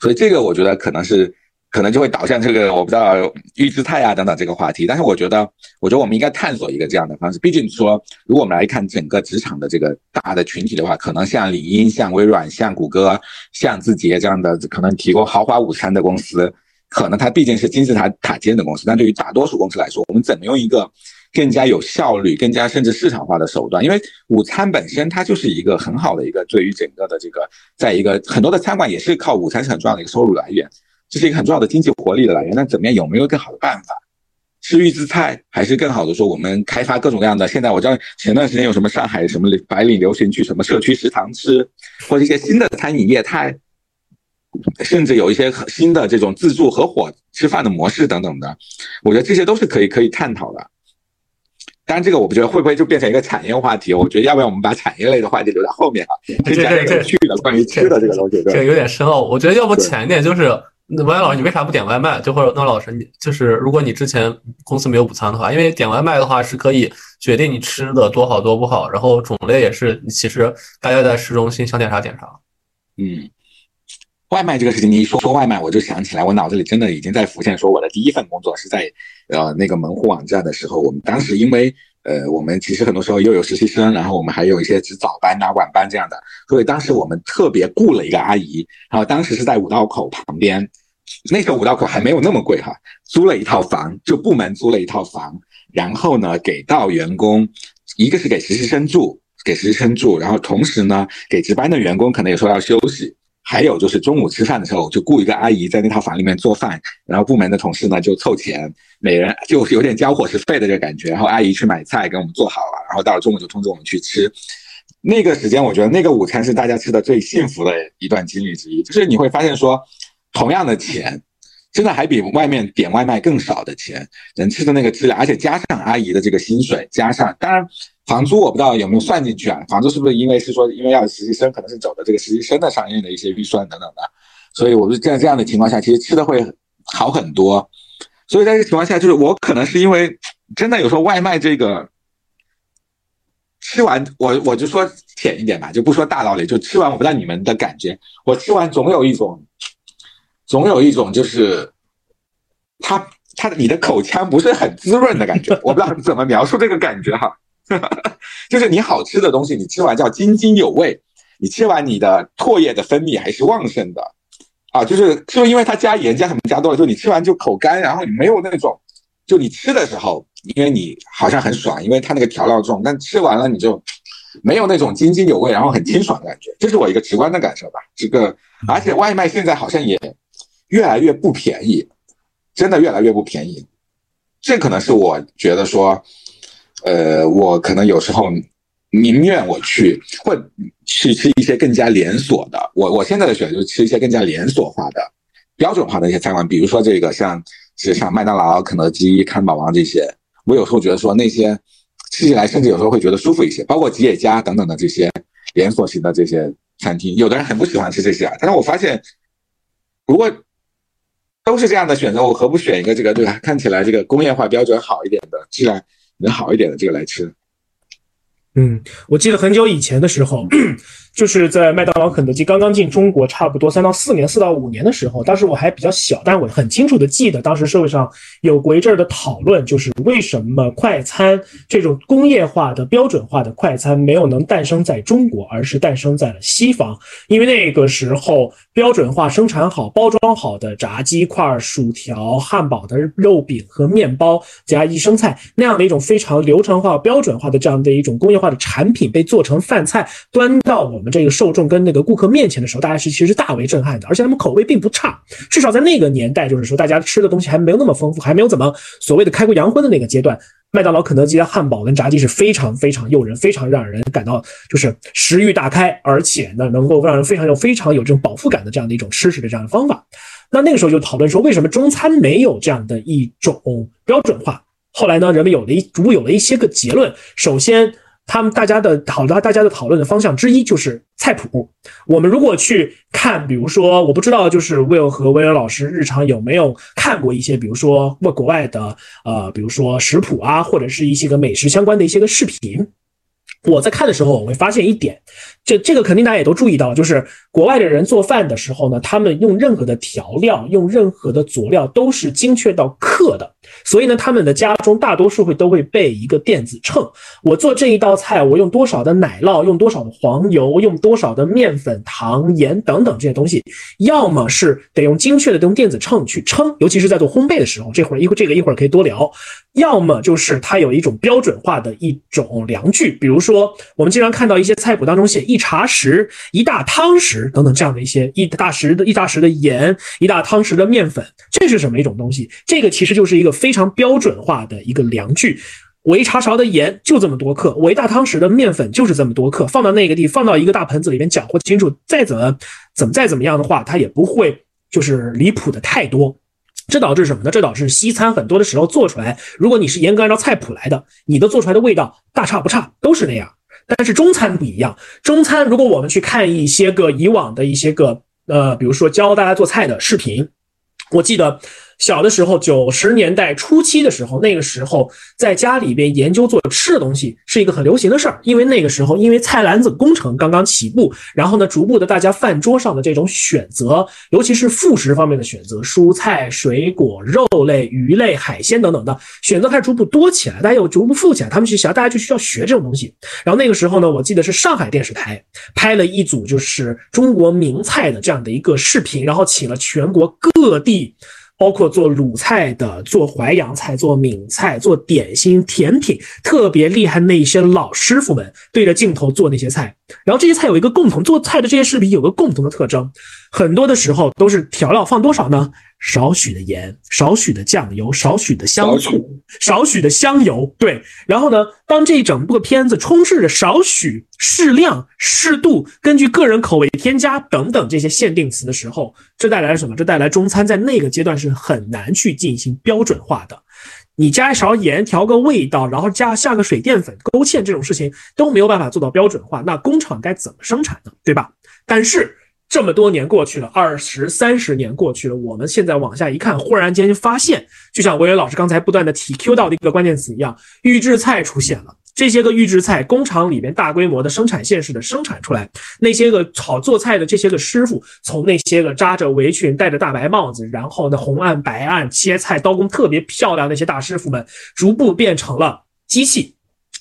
所以这个我觉得可能是。可能就会导向这个我不知道预制菜啊等等这个话题，但是我觉得，我觉得我们应该探索一个这样的方式。毕竟说，如果我们来看整个职场的这个大的群体的话，可能像李英、像微软、像谷歌、像字节这样的可能提供豪华午餐的公司，可能它毕竟是金字塔塔尖的公司。但对于大多数公司来说，我们怎么用一个更加有效率、更加甚至市场化的手段？因为午餐本身它就是一个很好的一个对于整个的这个，在一个很多的餐馆也是靠午餐是很重要的一个收入来源。这是一个很重要的经济活力的来源。那怎么样？有没有更好的办法？是预制菜，还是更好的说我们开发各种各样的？现在我知道前段时间有什么上海什么白领流行去什么社区食堂吃，或者一些新的餐饮业态，甚至有一些新的这种自助合伙吃饭的模式等等的。我觉得这些都是可以可以探讨的。当然，这个我不觉得会不会就变成一个产业话题？我觉得要不要我们把产业类的话题留在后面啊？这这这有趣的关于吃的这个东西，这有点深奥。我觉得要不浅一点就是。那王源老师，你为啥不点外卖？就或者那老师，你就是如果你之前公司没有午餐的话，因为点外卖的话是可以决定你吃的多好多不好，然后种类也是，其实大家在市中心想点啥点啥。嗯，外卖这个事情，你一说说外卖，我就想起来，我脑子里真的已经在浮现，说我的第一份工作是在呃那个门户网站的时候，我们当时因为呃我们其实很多时候又有实习生，然后我们还有一些值早班啊晚班这样的，所以当时我们特别雇了一个阿姨，然后当时是在五道口旁边。那时候五道口还没有那么贵哈，租了一套房，就部门租了一套房，然后呢给到员工，一个是给实习生住，给实习生住，然后同时呢给值班的员工可能有时候要休息，还有就是中午吃饭的时候就雇一个阿姨在那套房里面做饭，然后部门的同事呢就凑钱，每人就有点交伙食费的这个感觉，然后阿姨去买菜给我们做好了，然后到了中午就通知我们去吃，那个时间我觉得那个午餐是大家吃的最幸福的一段经历之一，就是你会发现说。同样的钱，真的还比外面点外卖更少的钱，能吃的那个质量，而且加上阿姨的这个薪水，加上当然房租我不知道有没有算进去啊？房租是不是因为是说因为要实习生，可能是走的这个实习生的上面的一些预算等等的，所以我是在这样的情况下，其实吃的会好很多。所以在这情况下，就是我可能是因为真的有时候外卖这个吃完，我我就说浅一点吧，就不说大道理，就吃完，我不知道你们的感觉，我吃完总有一种。总有一种就是，他他的你的口腔不是很滋润的感觉，我不知道怎么描述这个感觉哈，<laughs> 就是你好吃的东西，你吃完叫津津有味，你吃完你的唾液的分泌还是旺盛的，啊，就是就因为它加盐加什么加多了，就你吃完就口干，然后你没有那种，就你吃的时候，因为你好像很爽，因为它那个调料重，但吃完了你就没有那种津津有味，然后很清爽的感觉，这是我一个直观的感受吧。这个而且外卖现在好像也。越来越不便宜，真的越来越不便宜。这可能是我觉得说，呃，我可能有时候宁愿我去或去吃一些更加连锁的。我我现在的选择就是吃一些更加连锁化的、标准化的一些餐馆，比如说这个像是像麦当劳、肯德基、汉堡王这些。我有时候觉得说那些吃起来甚至有时候会觉得舒服一些，包括吉野家等等的这些连锁型的这些餐厅。有的人很不喜欢吃这些啊，但是我发现如果都是这样的选择，我何不选一个这个对吧？看起来这个工业化标准好一点的，质量能好一点的这个来吃。嗯，我记得很久以前的时候。就是在麦当劳、肯德基刚刚进中国，差不多三到四年、四到五年的时候，当时我还比较小，但我很清楚的记得，当时社会上有过一阵儿的讨论，就是为什么快餐这种工业化的、标准化的快餐没有能诞生在中国，而是诞生在了西方。因为那个时候标准化生产好、包装好的炸鸡块、薯条、汉堡的肉饼和面包加一生菜那样的一种非常流程化、标准化的这样的一种工业化的产品被做成饭菜，端到我们这个受众跟那个顾客面前的时候，大家是其实大为震撼的，而且他们口味并不差，至少在那个年代，就是说大家吃的东西还没有那么丰富，还没有怎么所谓的开过洋荤的那个阶段。麦当劳、肯德基的汉堡跟炸鸡是非常非常诱人，非常让人感到就是食欲大开，而且呢，能够让人非常有非常有这种饱腹感的这样的一种吃食的这样的方法。那那个时候就讨论说，为什么中餐没有这样的一种标准化？后来呢，人们有了一逐步有了一些个结论。首先。他们大家的讨论，大家的讨论的方向之一就是菜谱。我们如果去看，比如说，我不知道，就是 Will 和威尔老师日常有没有看过一些，比如说外国外的，呃，比如说食谱啊，或者是一些个美食相关的一些个视频。我在看的时候，我会发现一点，这这个肯定大家也都注意到了，就是国外的人做饭的时候呢，他们用任何的调料，用任何的佐料都是精确到克的。所以呢，他们的家中大多数会都会备一个电子秤。我做这一道菜，我用多少的奶酪，用多少的黄油，用多少的面粉、糖、盐等等这些东西，要么是得用精确的用电子秤去称，尤其是在做烘焙的时候，这会儿一会儿这个一会儿可以多聊。要么就是它有一种标准化的一种量具，比如说我们经常看到一些菜谱当中写一茶匙、一大汤匙等等这样的一些一大匙的一大匙的盐、一大汤匙的面粉，这是什么一种东西？这个其实就是一个非常标准化的一个量具。我一茶勺的盐就这么多克，我一大汤匙的面粉就是这么多克，放到那个地，放到一个大盆子里面搅和清楚，再怎么怎么再怎么样的话，它也不会就是离谱的太多。这导致什么呢？这导致西餐很多的时候做出来，如果你是严格按照菜谱来的，你的做出来的味道大差不差，都是那样。但是中餐不一样，中餐如果我们去看一些个以往的一些个呃，比如说教大家做菜的视频，我记得。小的时候，九十年代初期的时候，那个时候在家里边研究做吃的东西是一个很流行的事儿，因为那个时候因为菜篮子工程刚刚起步，然后呢，逐步的大家饭桌上的这种选择，尤其是副食方面的选择，蔬菜、水果、肉类、鱼类、海鲜等等的选择开始逐步多起来，大家又逐步富起来，他们去想，大家就需要学这种东西。然后那个时候呢，我记得是上海电视台拍了一组就是中国名菜的这样的一个视频，然后请了全国各地。包括做鲁菜的、做淮扬菜、做闽菜、做点心、甜品，特别厉害那些老师傅们对着镜头做那些菜。然后这些菜有一个共同，做菜的这些视频有个共同的特征，很多的时候都是调料放多少呢？少许的盐，少许的酱油，少许的香醋，少许的香油。对，然后呢，当这一整部片子充斥着少许、适量、适度，根据个人口味添加等等这些限定词的时候，这带来了什么？这带来中餐在那个阶段是很难去进行标准化的。你加一勺盐调个味道，然后加下个水淀粉勾芡这种事情都没有办法做到标准化，那工厂该怎么生产呢？对吧？但是。这么多年过去了，二十三十年过去了，我们现在往下一看，忽然间发现，就像维维老师刚才不断的提 Q 到的一个关键词一样，预制菜出现了。这些个预制菜工厂里边大规模的生产线式的生产出来，那些个炒做菜的这些个师傅，从那些个扎着围裙、戴着大白帽子，然后呢红案白案切菜刀工特别漂亮那些大师傅们，逐步变成了机器。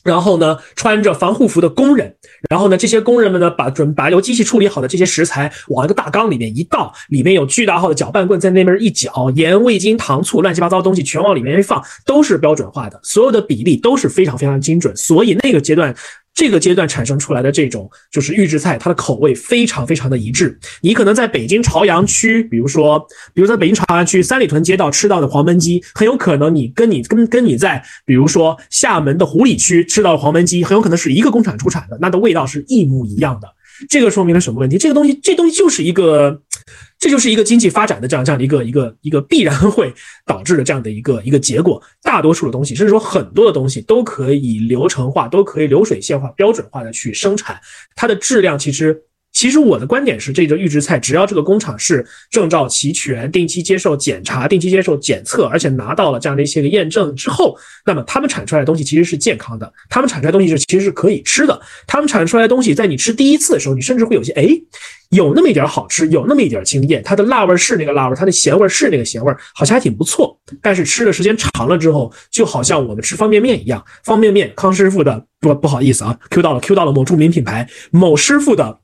然后呢，穿着防护服的工人，然后呢，这些工人们呢，把准把由机器处理好的这些食材往一个大缸里面一倒，里面有巨大号的搅拌棍在那边一搅，盐、味精、糖醋，乱七八糟东西全往里面一放，都是标准化的，所有的比例都是非常非常精准，所以那个阶段。这个阶段产生出来的这种就是预制菜，它的口味非常非常的一致。你可能在北京朝阳区，比如说，比如在北京朝阳区三里屯街道吃到的黄焖鸡，很有可能你跟你跟跟你在比如说厦门的湖里区吃到的黄焖鸡，很有可能是一个工厂出产的，那的味道是一模一样的。这个说明了什么问题？这个东西，这东西就是一个。这就是一个经济发展的这样这样的一个一个一个必然会导致的这样的一个一个结果。大多数的东西，甚至说很多的东西，都可以流程化，都可以流水线化、标准化的去生产。它的质量其实，其实我的观点是，这个预制菜，只要这个工厂是证照齐全、定期接受检查、定期接受检测，而且拿到了这样的一些个验证之后，那么他们产出来的东西其实是健康的，他们产出来的东西是其实是可以吃的。他们产出来的东西，在你吃第一次的时候，你甚至会有些哎。有那么一点好吃，有那么一点惊艳，它的辣味是那个辣味，它的咸味是那个咸味，好像还挺不错。但是吃的时间长了之后，就好像我们吃方便面一样，方便面康师傅的不不好意思啊，Q 到了 Q 到了某著名品牌某师傅的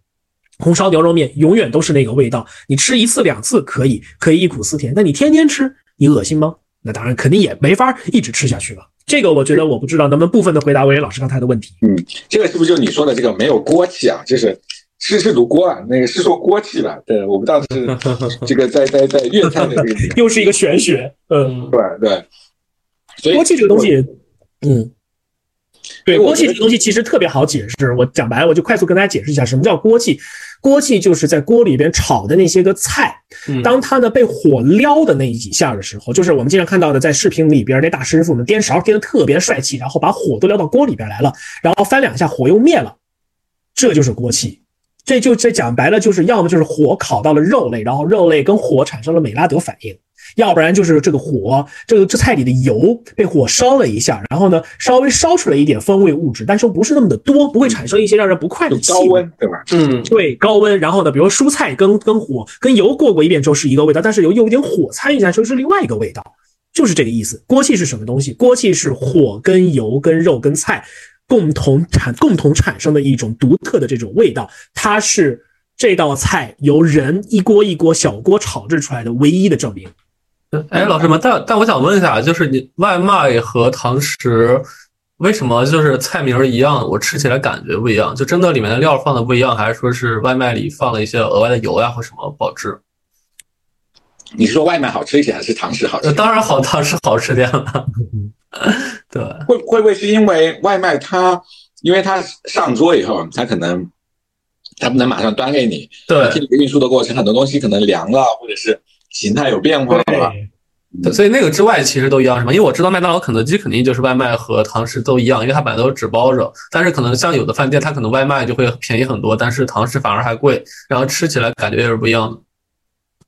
红烧牛肉面，永远都是那个味道。你吃一次两次可以，可以忆苦思甜，但你天天吃，你恶心吗？那当然肯定也没法一直吃下去了。这个我觉得我不知道能不能部分的回答魏老师刚才的问题。嗯，这个是不是就你说的这个没有锅气啊？就是是是读锅啊，那个是说锅气吧？对，我不知道是 <laughs> 这个在在在粤菜的这个 <laughs> 又是一个玄学。嗯，对对。所以锅气这个东西，嗯。对锅气这个东西其实特别好解释，我讲白了，我就快速跟大家解释一下什么叫锅气。锅气就是在锅里边炒的那些个菜，当它呢被火撩的那几下的时候，就是我们经常看到的，在视频里边那大师傅们颠勺颠的特别帅气，然后把火都撩到锅里边来了，然后翻两下火又灭了，这就是锅气。这就这讲白了，就是要么就是火烤到了肉类，然后肉类跟火产生了美拉德反应。要不然就是这个火，这个这菜里的油被火烧了一下，然后呢稍微烧出来一点风味物质，但是不是那么的多，不会产生一些让人不快的气。高温对吧？嗯，对，高温。然后呢，比如蔬菜跟跟火跟油过过一遍之后是一个味道，但是有有一点火参与下去是另外一个味道，就是这个意思。锅气是什么东西？锅气是火跟油跟肉跟菜共同产共同产生的一种独特的这种味道，它是这道菜由人一锅一锅小锅炒制出来的唯一的证明。哎，老师们，但但我想问一下，就是你外卖和堂食为什么就是菜名一样，我吃起来感觉不一样？就真的里面的料放的不一样，还是说是外卖里放了一些额外的油呀或什么保质？你是说外卖好吃一些，还是堂食好吃？当然好，堂食好吃点了。<laughs> 对，会会不会是因为外卖它，因为它上桌以后，它可能它不能马上端给你，对，这个运输的过程，很多东西可能凉了，或者是。形态有变化对，所以那个之外其实都一样，是吗？因为我知道麦当劳、肯德基肯定就是外卖和堂食都一样，因为它本来都是纸包着。但是可能像有的饭店，它可能外卖就会便宜很多，但是堂食反而还贵，然后吃起来感觉也是不一样的。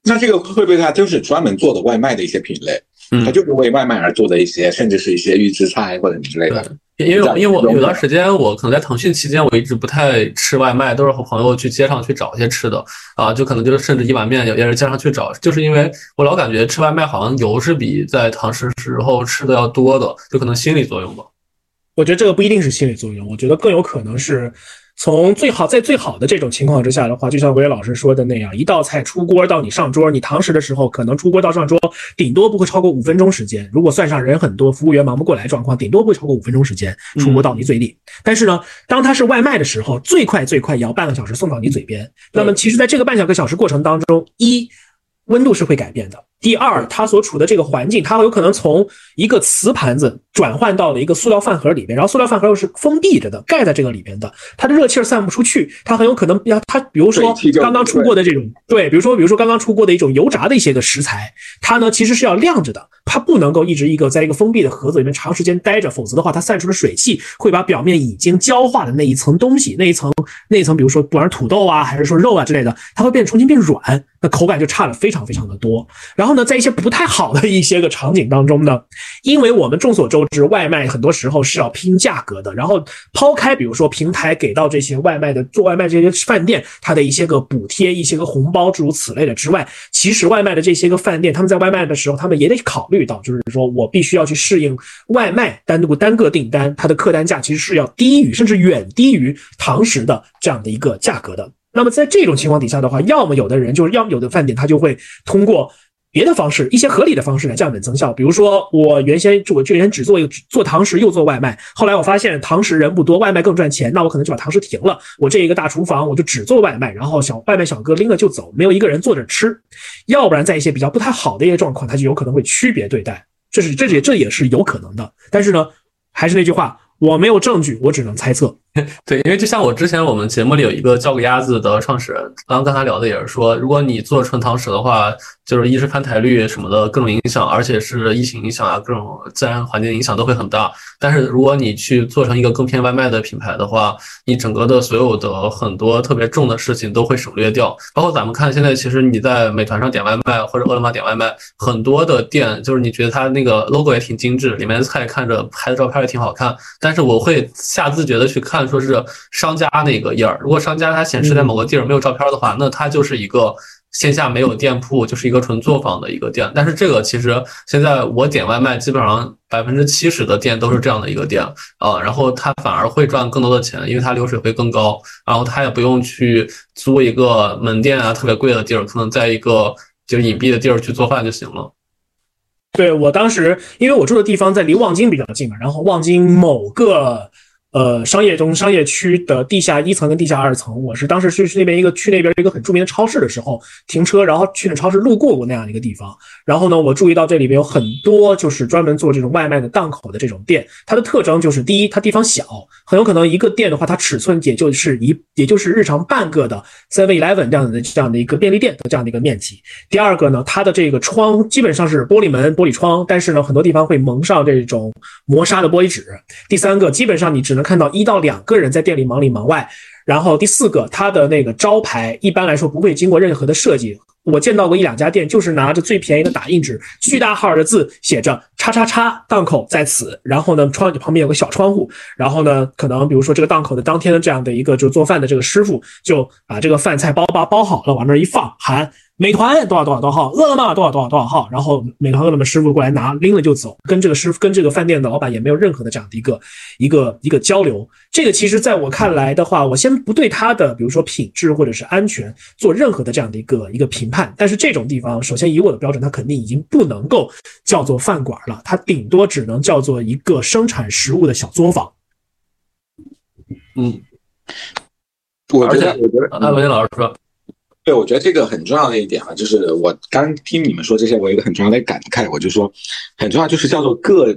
那这个会不会它就是专门做的外卖的一些品类？它就是为外卖而做的一些，甚至是一些预制菜或者什么之类的。因为因为我有段时间，我可能在腾讯期间，我一直不太吃外卖，都是和朋友去街上去找一些吃的啊，就可能就是甚至一碗面也也是街上去找，就是因为我老感觉吃外卖好像油是比在堂食时候吃的要多的，就可能心理作用吧。我觉得这个不一定是心理作用，我觉得更有可能是。从最好在最好的这种情况之下的话，就像韦老师说的那样，一道菜出锅到你上桌，你堂食的时候可能出锅到上桌顶多不会超过五分钟时间。如果算上人很多，服务员忙不过来状况，顶多不会超过五分钟时间出锅到你嘴里。但是呢，当它是外卖的时候，最快最快也要半个小时送到你嘴边。那么其实，在这个半小个小时过程当中，一温度是会改变的。第二，它所处的这个环境，它有可能从一个瓷盘子转换到了一个塑料饭盒里边，然后塑料饭盒又是封闭着的，盖在这个里边的，它的热气儿散不出去，它很有可能要它，比如说刚刚出锅的这种，对，比如说比如说刚刚出锅的一种油炸的一些个食材，它呢其实是要晾着的，它不能够一直一个在一个封闭的盒子里面长时间待着，否则的话，它散出的水汽会把表面已经焦化的那一层东西，那一层那一层，比如说不管是土豆啊，还是说肉啊之类的，它会变重新变软，那口感就差了非常非常的多。然后呢，在一些不太好的一些个场景当中呢，因为我们众所周知，外卖很多时候是要拼价格的。然后抛开比如说平台给到这些外卖的做外卖这些饭店它的一些个补贴、一些个红包诸如此类的之外，其实外卖的这些个饭店他们在外卖的时候，他们也得考虑到，就是说我必须要去适应外卖单独单个订单它的客单价其实是要低于甚至远低于堂食的这样的一个价格的。那么在这种情况底下的话，要么有的人就是要么有的饭店他就会通过。别的方式，一些合理的方式来降本增效。比如说，我原先我就原先只做一个做堂食，又做外卖。后来我发现堂食人不多，外卖更赚钱，那我可能就把堂食停了。我这一个大厨房，我就只做外卖，然后小外卖小哥拎了就走，没有一个人坐着吃。要不然，在一些比较不太好的一些状况，他就有可能会区别对待，这是这也这也是有可能的。但是呢，还是那句话，我没有证据，我只能猜测。<laughs> 对，因为就像我之前我们节目里有一个叫个鸭子的创始人，刚刚跟他聊的也是说，如果你做纯堂食的话，就是一是翻台率什么的各种影响，而且是疫情影响啊，各种自然环境影响都会很大。但是如果你去做成一个更偏外卖的品牌的话，你整个的所有的很多特别重的事情都会省略掉。包括咱们看现在，其实你在美团上点外卖或者饿了么点外卖，很多的店就是你觉得它那个 logo 也挺精致，里面的菜看着拍的照片也挺好看，但是我会下自觉的去看。说是商家那个页儿，如果商家它显示在某个地儿没有照片的话，那它就是一个线下没有店铺，就是一个纯作坊的一个店。但是这个其实现在我点外卖，基本上百分之七十的店都是这样的一个店啊，然后它反而会赚更多的钱，因为它流水会更高，然后它也不用去租一个门店啊特别贵的地儿，可能在一个就是隐蔽的地儿去做饭就行了。对我当时，因为我住的地方在离望京比较近嘛，然后望京某个。呃，商业中商业区的地下一层跟地下二层，我是当时去去那边一个去那边一个很著名的超市的时候停车，然后去那超市路过过那样的一个地方，然后呢，我注意到这里边有很多就是专门做这种外卖的档口的这种店，它的特征就是第一，它地方小，很有可能一个店的话，它尺寸也就是一也就是日常半个的 Seven Eleven 这样的这样的一个便利店的这样的一个面积。第二个呢，它的这个窗基本上是玻璃门、玻璃窗，但是呢，很多地方会蒙上这种磨砂的玻璃纸。第三个，基本上你只能看到一到两个人在店里忙里忙外，然后第四个，它的那个招牌一般来说不会经过任何的设计。我见到过一两家店，就是拿着最便宜的打印纸，巨大号的字写着“叉叉叉档口在此”，然后呢，窗旁边有个小窗户，然后呢，可能比如说这个档口的当天的这样的一个就做饭的这个师傅，就把这个饭菜包包包好了，往那儿一放，喊。美团多少多少多少号，饿了么多少多少多少号，然后美团饿了么师傅过来拿，拎了就走，跟这个师傅跟这个饭店的老板也没有任何的这样的一个一个一个交流。这个其实在我看来的话，我先不对它的比如说品质或者是安全做任何的这样的一个一个评判。但是这种地方，首先以我的标准，它肯定已经不能够叫做饭馆了，它顶多只能叫做一个生产食物的小作坊。嗯，我觉得，我觉得，那文杰老师说。对，我觉得这个很重要的一点啊，就是我刚听你们说这些，我有一个很重要的感慨，我就说很重要，就是叫做各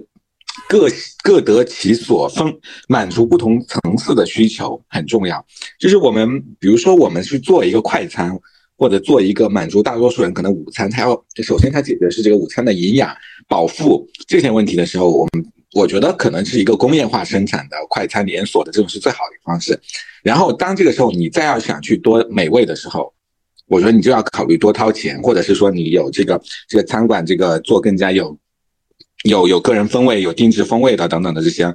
各各得其所，分满足不同层次的需求很重要。就是我们比如说我们去做一个快餐，或者做一个满足大多数人可能午餐，它要首先它解决是这个午餐的营养饱腹这些问题的时候，我们我觉得可能是一个工业化生产的快餐连锁的这种是最好的方式。然后当这个时候你再要想去多美味的时候。我觉得你就要考虑多掏钱，或者是说你有这个这个餐馆这个做更加有有有个人风味、有定制风味的等等的这些。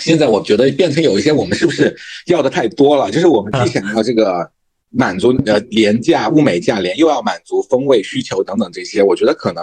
现在我觉得变成有一些我们是不是要的太多了？就是我们既想要这个满足呃廉价物美价廉，又要满足风味需求等等这些，我觉得可能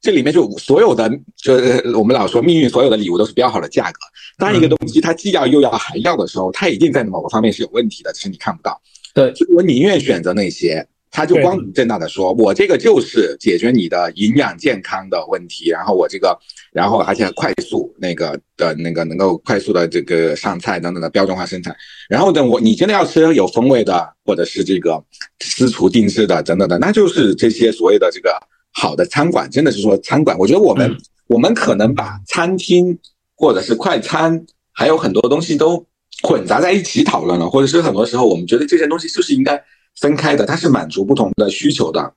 这里面就所有的就是我们老说命运所有的礼物都是标好的价格。当一个东西它既要又要还要的时候，它一定在某个方面是有问题的，只是你看不到。对，我宁愿选择那些，他就光明正大的说，我这个就是解决你的营养健康的问题，然后我这个，然后而且快速那个的那个能够快速的这个上菜等等的标准化生产，然后等我你真的要吃有风味的，或者是这个私厨定制的等等的，那就是这些所谓的这个好的餐馆，真的是说餐馆，我觉得我们我们可能把餐厅或者是快餐还有很多东西都。混杂在一起讨论了，或者是很多时候我们觉得这些东西就是应该分开的，它是满足不同的需求的，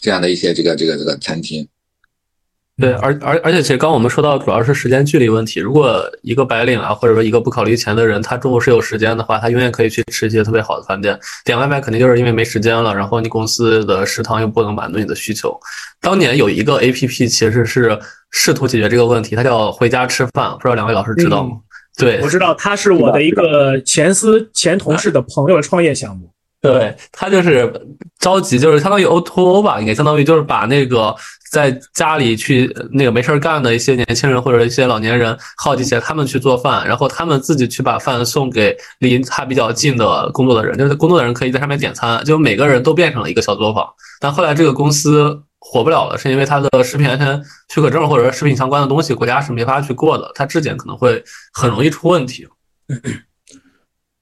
这样的一些这个这个这个餐厅。对，而而而且其实刚我们说到主要是时间距离问题。如果一个白领啊，或者说一个不考虑钱的人，他中午是有时间的话，他永远可以去吃一些特别好的饭店。点外卖肯定就是因为没时间了，然后你公司的食堂又不能满足你的需求。当年有一个 A P P 其实是试图解决这个问题，它叫回家吃饭，不知道两位老师知道吗？对，我知道他是我的一个前司前同事的朋友的创业项目。对他就是着急，就是相当于 O to O 吧，应该相当于就是把那个在家里去那个没事干的一些年轻人或者一些老年人号集起来，他们去做饭，然后他们自己去把饭送给离他比较近的工作的人，就是工作的人可以在上面点餐，就每个人都变成了一个小作坊。但后来这个公司。火不了了，是因为它的食品安全许可证或者食品相关的东西，国家是没法去过的，它质检可能会很容易出问题。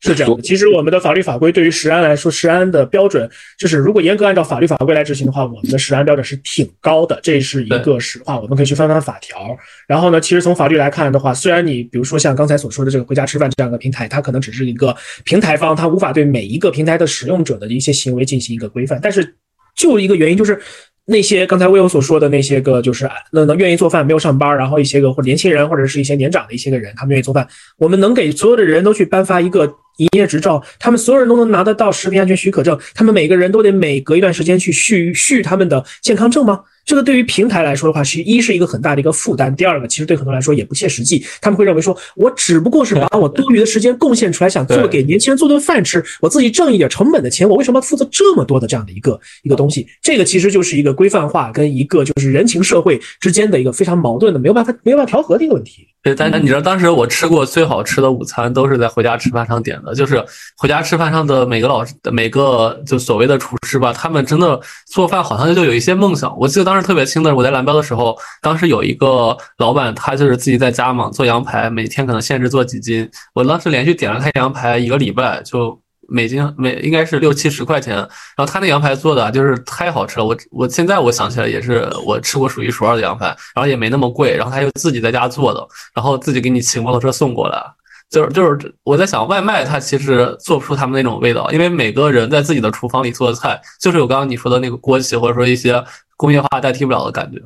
是这样的，其实我们的法律法规对于食安来说，食安的标准就是，如果严格按照法律法规来执行的话，我们的食安标准是挺高的，这是一个实话。我们可以去翻翻法条。然后呢，其实从法律来看的话，虽然你比如说像刚才所说的这个回家吃饭这样的平台，它可能只是一个平台方，它无法对每一个平台的使用者的一些行为进行一个规范，但是就一个原因就是。那些刚才魏友所说的那些个，就是那能愿意做饭没有上班，然后一些个或年轻人或者是一些年长的一些个人，他们愿意做饭，我们能给所有的人都去颁发一个营业执照，他们所有人都能拿得到食品安全许可证，他们每个人都得每隔一段时间去续续他们的健康证吗？这个对于平台来说的话，其实一是一个很大的一个负担，第二个其实对很多人来说也不切实际。他们会认为说，我只不过是把我多余的时间贡献出来，想做给年轻人做顿饭吃，我自己挣一点成本的钱，我为什么要负责这么多的这样的一个一个东西？这个其实就是一个规范化跟一个就是人情社会之间的一个非常矛盾的，没有办法没有办法调和的一个问题。对，但你知道当时我吃过最好吃的午餐都是在回家吃饭上点的，就是回家吃饭上的每个老师、每个就所谓的厨师吧，他们真的做饭好像就有一些梦想。我记得当时特别清的是我在蓝标的时候，当时有一个老板，他就是自己在家嘛做羊排，每天可能限制做几斤。我当时连续点了他羊排一个礼拜就。每斤每应该是六七十块钱，然后他那羊排做的就是太好吃了，我我现在我想起来也是我吃过数一数二的羊排，然后也没那么贵，然后他又自己在家做的，然后自己给你骑摩托车送过来，就是就是我在想外卖他其实做不出他们那种味道，因为每个人在自己的厨房里做的菜就是有刚刚你说的那个锅气或者说一些工业化代替不了的感觉。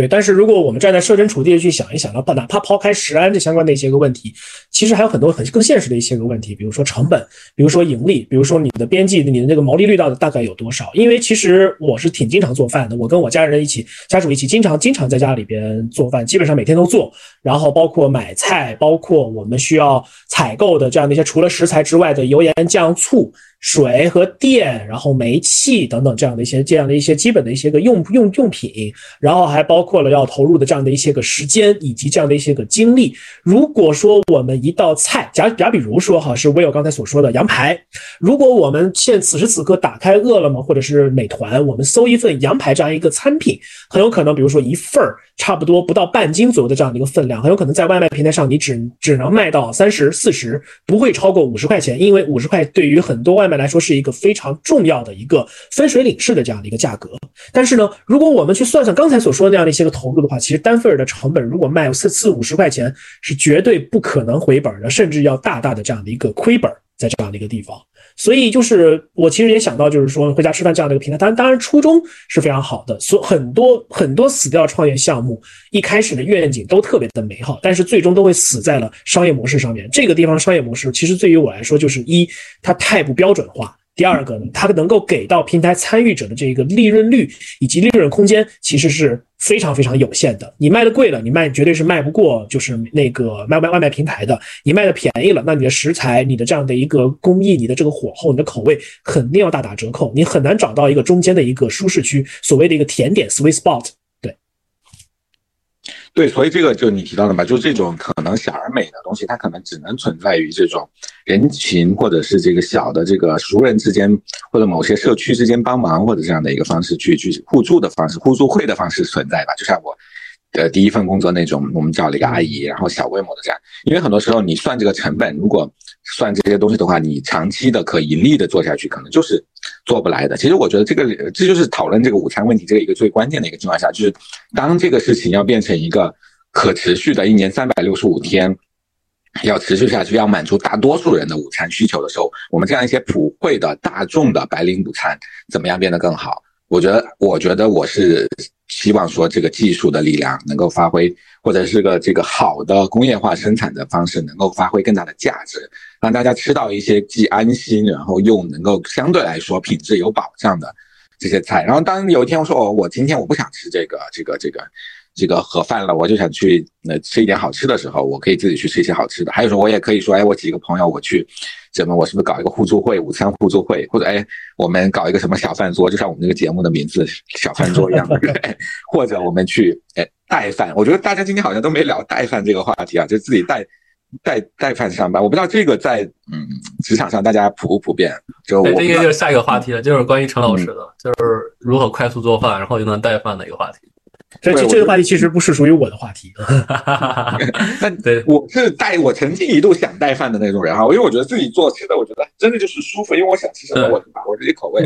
对，但是如果我们站在设身处地的去想一想的话，哪怕抛开食安这相关的一些个问题，其实还有很多很更现实的一些个问题，比如说成本，比如说盈利，比如说你的边际，你的那个毛利率到底大概有多少？因为其实我是挺经常做饭的，我跟我家人一起，家属一起，经常经常在家里边做饭，基本上每天都做，然后包括买菜，包括我们需要采购的这样的一些除了食材之外的油盐酱醋。水和电，然后煤气等等这样的一些这样的一些基本的一些个用用用品，然后还包括了要投入的这样的一些个时间以及这样的一些个精力。如果说我们一道菜，假假比如说哈，是 Will 刚才所说的羊排，如果我们现此时此刻打开饿了么或者是美团，我们搜一份羊排这样一个餐品，很有可能比如说一份儿差不多不到半斤左右的这样的一个分量，很有可能在外卖平台上你只只能卖到三十四十，不会超过五十块钱，因为五十块对于很多外来说是一个非常重要的一个分水岭式的这样的一个价格，但是呢，如果我们去算算刚才所说的那样的一些个投入的话，其实单份儿的成本如果卖四四五十块钱是绝对不可能回本的，甚至要大大的这样的一个亏本，在这样的一个地方。所以就是我其实也想到，就是说回家吃饭这样的一个平台，当然当然初衷是非常好的，所很多很多死掉创业项目一开始的愿景都特别的美好，但是最终都会死在了商业模式上面。这个地方商业模式其实对于我来说，就是一它太不标准化。第二个呢，它能够给到平台参与者的这个利润率以及利润空间，其实是非常非常有限的。你卖的贵了，你卖绝对是卖不过，就是那个卖卖外卖平台的。你卖的便宜了，那你的食材、你的这样的一个工艺、你的这个火候、你的口味肯定要大打折扣。你很难找到一个中间的一个舒适区，所谓的一个甜点 sweet spot。对，所以这个就你提到的嘛，就这种可能小而美的东西，它可能只能存在于这种人情或者是这个小的这个熟人之间，或者某些社区之间帮忙或者这样的一个方式去去互助的方式、互助会的方式存在吧。就像我的第一份工作那种，我们找了一个阿姨，然后小规模的这样。因为很多时候你算这个成本，如果算这些东西的话，你长期的可盈利的做下去，可能就是做不来的。其实我觉得这个这就是讨论这个午餐问题这个一个最关键的一个情况下，就是当这个事情要变成一个可持续的，一年三百六十五天要持续下去，要满足大多数人的午餐需求的时候，我们这样一些普惠的大众的白领午餐怎么样变得更好？我觉得，我觉得我是希望说这个技术的力量能够发挥，或者是个这个好的工业化生产的方式能够发挥更大的价值。让大家吃到一些既安心，然后又能够相对来说品质有保障的这些菜。然后当有一天我说我我今天我不想吃这个这个这个这个盒饭了，我就想去那吃一点好吃的时候，我可以自己去吃一些好吃的。还有说，我也可以说，哎，我几个朋友我去，怎么我是不是搞一个互助会，午餐互助会，或者哎，我们搞一个什么小饭桌，就像我们这个节目的名字小饭桌一样的，或者我们去哎带饭。我觉得大家今天好像都没聊带饭这个话题啊，就自己带。带带饭上班，我不知道这个在嗯职场上大家普不普遍。就这个就是下一个话题了，就是关于陈老师的，就是如何快速做饭，然后又能带饭的一个话题。这这这个话题其实不是属于我的话题。<laughs> 那 <laughs> 对，我是带，我曾经一度想带饭的那种人哈，因为我觉得自己做吃的，我觉得真的就是舒服，因为我想吃什么我就把握自己口味。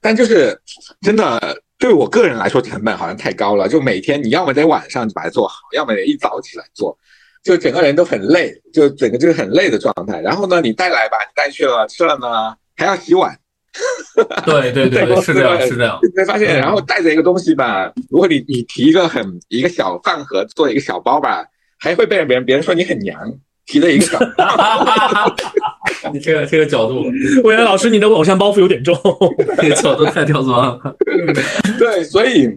但就是真的对我个人来说，成本好像太高了。就每天你要么得晚上就把它做好，要么得一早起来做。就整个人都很累，就整个就是很累的状态。然后呢，你带来吧，你带去了吃了呢，还要洗碗。对对对，是这样是这样。你会发现，然后带着一个东西吧，如果你你提一个很一个小饭盒，做一个小包吧，还会被别人别人说你很娘，提了一个小。<laughs> 你这个这个角度，魏源老师，你的偶像包袱有点重，<laughs> 这个角度太刁钻了。<laughs> 对，所以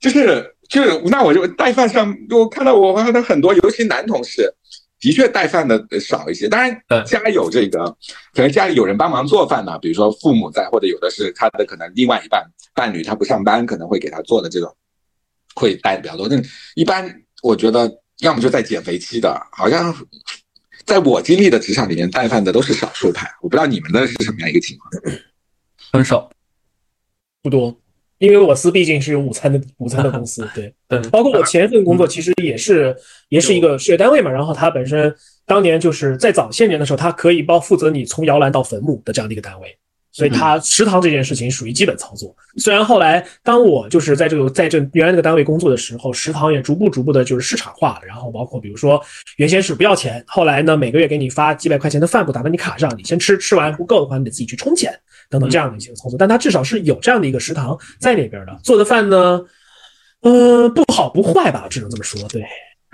就是。就是那我就带饭上，我看到我看到很多，尤其男同事，的确带饭的少一些。当然，家有这个，可能家里有人帮忙做饭呢，比如说父母在，或者有的是他的可能另外一半伴侣他不上班，可能会给他做的这种，会带的比较多。但一般我觉得要么就在减肥期的，好像在我经历的职场里面，带饭的都是少数派。我不知道你们的是什么样一个情况，很少，不多。因为我司毕竟是有午餐的午餐的公司，<laughs> 对。对，包括我前一份工作其实也是也是一个事业单位嘛，然后它本身当年就是在早些年的时候，它可以包负责你从摇篮到坟墓的这样的一个单位，所以它食堂这件事情属于基本操作。虽然后来当我就是在这个在这原来那个单位工作的时候，食堂也逐步逐步的就是市场化了，然后包括比如说原先是不要钱，后来呢每个月给你发几百块钱的饭补打到你卡上，你先吃，吃完不够的话你得自己去充钱。等等这样的一些操作，但它至少是有这样的一个食堂在那边的，做的饭呢，呃，不好不坏吧，只能这么说。对，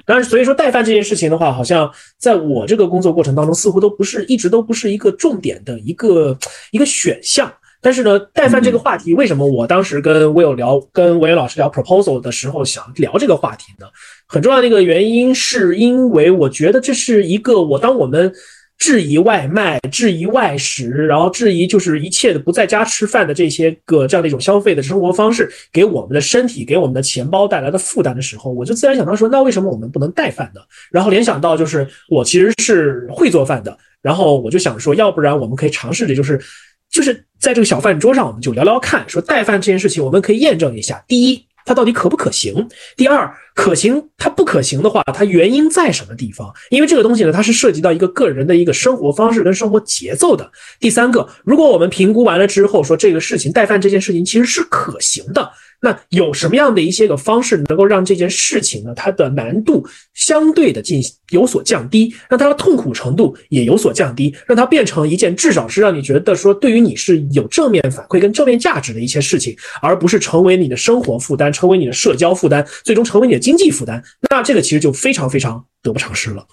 但是所以说带饭这件事情的话，好像在我这个工作过程当中，似乎都不是一直都不是一个重点的一个一个选项。但是呢，带饭这个话题，为什么我当时跟 Will 聊，跟文渊老师聊 proposal 的时候想聊这个话题呢？很重要的一个原因，是因为我觉得这是一个我当我们。质疑外卖，质疑外食，然后质疑就是一切的不在家吃饭的这些个这样的一种消费的生活方式，给我们的身体、给我们的钱包带来的负担的时候，我就自然想到说，那为什么我们不能带饭呢？然后联想到就是我其实是会做饭的，然后我就想说，要不然我们可以尝试着，就是就是在这个小饭桌上，我们就聊聊看，说带饭这件事情，我们可以验证一下。第一。它到底可不可行？第二，可行它不可行的话，它原因在什么地方？因为这个东西呢，它是涉及到一个个人的一个生活方式跟生活节奏的。第三个，如果我们评估完了之后说这个事情带饭这件事情其实是可行的。那有什么样的一些个方式能够让这件事情呢？它的难度相对的进行有所降低，让它的痛苦程度也有所降低，让它变成一件至少是让你觉得说对于你是有正面反馈跟正面价值的一些事情，而不是成为你的生活负担，成为你的社交负担，最终成为你的经济负担。那这个其实就非常非常得不偿失了。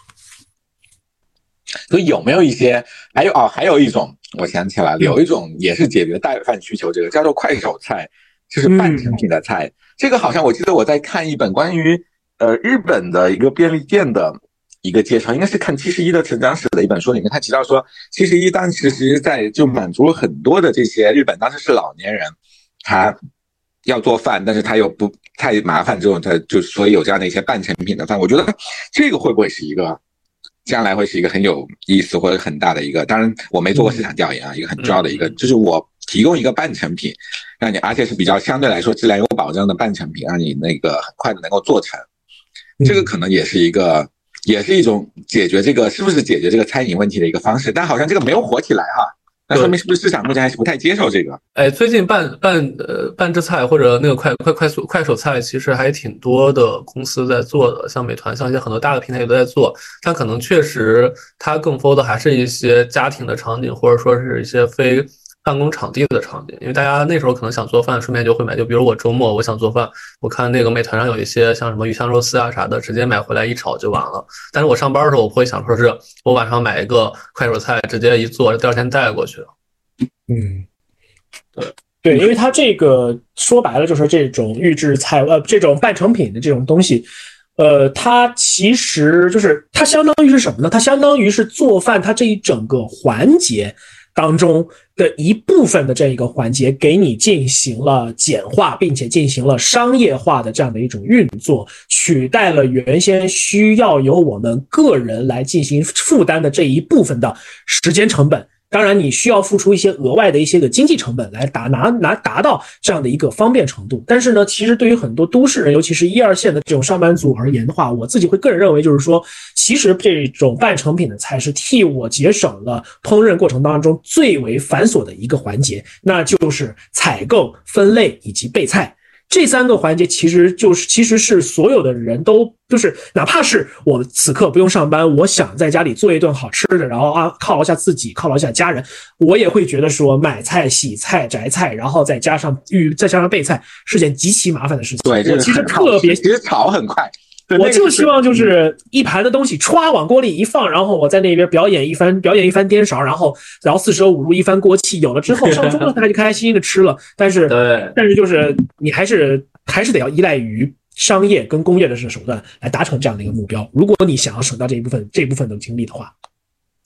所以有没有一些？还有啊，还有一种，我想起来了，有一种也是解决带饭需求，这个叫做快手菜。就是半成品的菜，这个好像我记得我在看一本关于呃日本的一个便利店的一个介绍，应该是看七十一的成长史的一本书里面，他提到说七十一当时其实在就满足了很多的这些日本当时是老年人，他要做饭，但是他又不太麻烦，这种他就所以有这样的一些半成品的饭，我觉得这个会不会是一个将来会是一个很有意思或者很大的一个？当然我没做过市场调研啊，一个很重要的一个就是我。提供一个半成品，让你而且是比较相对来说质量有保证的半成品，让你那个很快的能够做成，这个可能也是一个，也是一种解决这个是不是解决这个餐饮问题的一个方式。但好像这个没有火起来哈，那说明是不是市场目前还是不太接受这个？哎，最近半半呃半制菜或者那个快快快速快手菜，其实还挺多的公司在做的，像美团，像一些很多大的平台也都在做。但可能确实它更多的还是一些家庭的场景，或者说是一些非。办公场地的场景，因为大家那时候可能想做饭，顺便就会买。就比如我周末我想做饭，我看那个美团上有一些像什么鱼香肉丝啊啥的，直接买回来一炒就完了。但是我上班的时候，我不会想说是我晚上买一个快手菜，直接一做，第二天带过去。嗯，对对，因为它这个说白了就是这种预制菜，呃，这种半成品的这种东西，呃，它其实就是它相当于是什么呢？它相当于是做饭，它这一整个环节。当中的一部分的这一个环节，给你进行了简化，并且进行了商业化的这样的一种运作，取代了原先需要由我们个人来进行负担的这一部分的时间成本。当然，你需要付出一些额外的一些个经济成本来达拿拿达到这样的一个方便程度。但是呢，其实对于很多都市人，尤其是一二线的这种上班族而言的话，我自己会个人认为，就是说，其实这种半成品的菜是替我节省了烹饪过程当中最为繁琐的一个环节，那就是采购、分类以及备菜。这三个环节其实就是，其实是所有的人都就是，哪怕是我此刻不用上班，我想在家里做一顿好吃的，然后啊犒劳一下自己，犒劳一下家人，我也会觉得说买菜、洗菜、择菜，然后再加上预再加上备菜，是件极其麻烦的事情。对，我其实特别其实炒很快。我就希望就是一盘的东西歘往锅里一放，然后我在那边表演一番，表演一番颠勺，然后然后四舍五入一番锅气，有了之后上桌了，<laughs> 大家就开开心心的吃了。但是，但是就是你还是还是得要依赖于商业跟工业的这个手段来达成这样的一个目标。如果你想要省掉这一部分这部分的精力的话，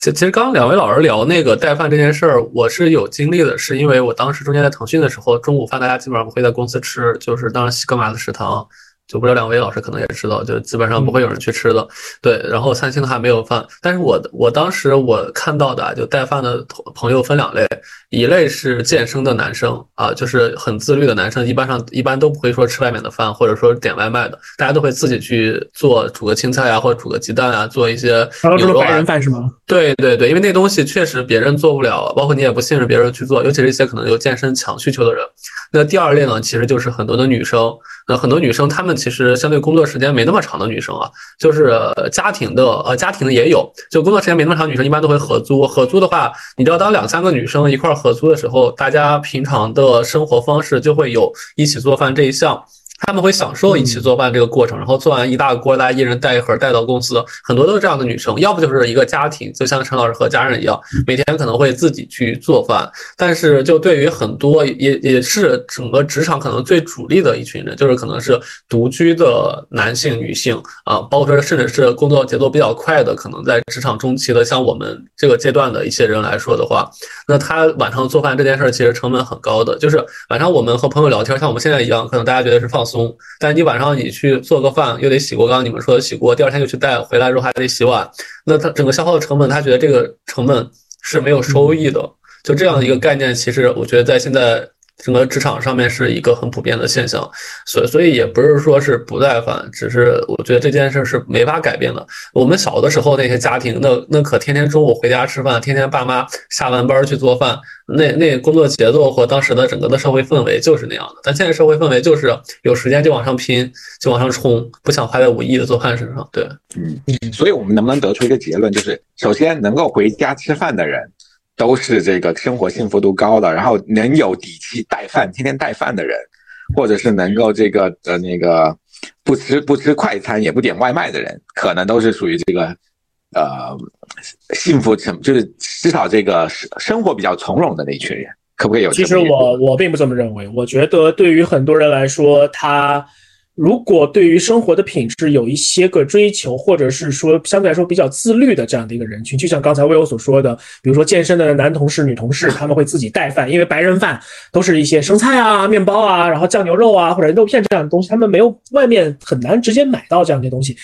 其其实刚刚两位老师聊那个带饭这件事儿，我是有经历的，是因为我当时中间在腾讯的时候，中午饭大家基本上不会在公司吃，就是当时西格玛的食堂。就不知道两位老师可能也知道，就基本上不会有人去吃的。对，然后餐厅的话没有饭，但是我我当时我看到的就带饭的朋友分两类，一类是健身的男生啊，就是很自律的男生，一般上一般都不会说吃外面的饭，或者说点外卖的，大家都会自己去做，煮个青菜啊，或者煮个鸡蛋啊，做一些牛肉白人饭是吗？对对对，因为那东西确实别人做不了，包括你也不信任别人去做，尤其是一些可能有健身强需求的人。那第二类呢，其实就是很多的女生，那很多女生她们其实相对工作时间没那么长的女生啊，就是家庭的呃家庭的也有，就工作时间没那么长，女生一般都会合租。合租的话，你知道当两三个女生一块合租的时候，大家平常的生活方式就会有一起做饭这一项。他们会享受一起做饭这个过程，然后做完一大锅，大家一人带一盒带到公司，很多都是这样的女生，要不就是一个家庭，就像陈老师和家人一样，每天可能会自己去做饭。但是就对于很多也也是整个职场可能最主力的一群人，就是可能是独居的男性、女性啊，包括说甚至是工作节奏比较快的，可能在职场中期的，像我们这个阶段的一些人来说的话，那他晚上做饭这件事儿其实成本很高的，就是晚上我们和朋友聊天，像我们现在一样，可能大家觉得是放。松，但你晚上你去做个饭，又得洗锅，刚刚你们说的洗锅，第二天又去带回来之后还得洗碗，那他整个消耗的成本，他觉得这个成本是没有收益的，就这样一个概念，其实我觉得在现在。整个职场上面是一个很普遍的现象，所所以也不是说是不耐烦，只是我觉得这件事是没法改变的。我们小的时候那些家庭，那那可天天中午回家吃饭，天天爸妈下完班去做饭，那那工作节奏和当时的整个的社会氛围就是那样的。但现在社会氛围就是有时间就往上拼，就往上冲，不想花在五亿的做饭身上。对，嗯，所以我们能不能得出一个结论，就是首先能够回家吃饭的人。都是这个生活幸福度高的，然后能有底气带饭，天天带饭的人，或者是能够这个呃那个不吃不吃快餐也不点外卖的人，可能都是属于这个呃幸福成就是至少这个生生活比较从容的那一群人，可不可以有？其实我我并不这么认为，我觉得对于很多人来说，他。如果对于生活的品质有一些个追求，或者是说相对来说比较自律的这样的一个人群，就像刚才魏欧所说的，比如说健身的男同事、女同事，他们会自己带饭，因为白人饭都是一些生菜啊、面包啊，然后酱牛肉啊或者肉片这样的东西，他们没有外面很难直接买到这样的东西。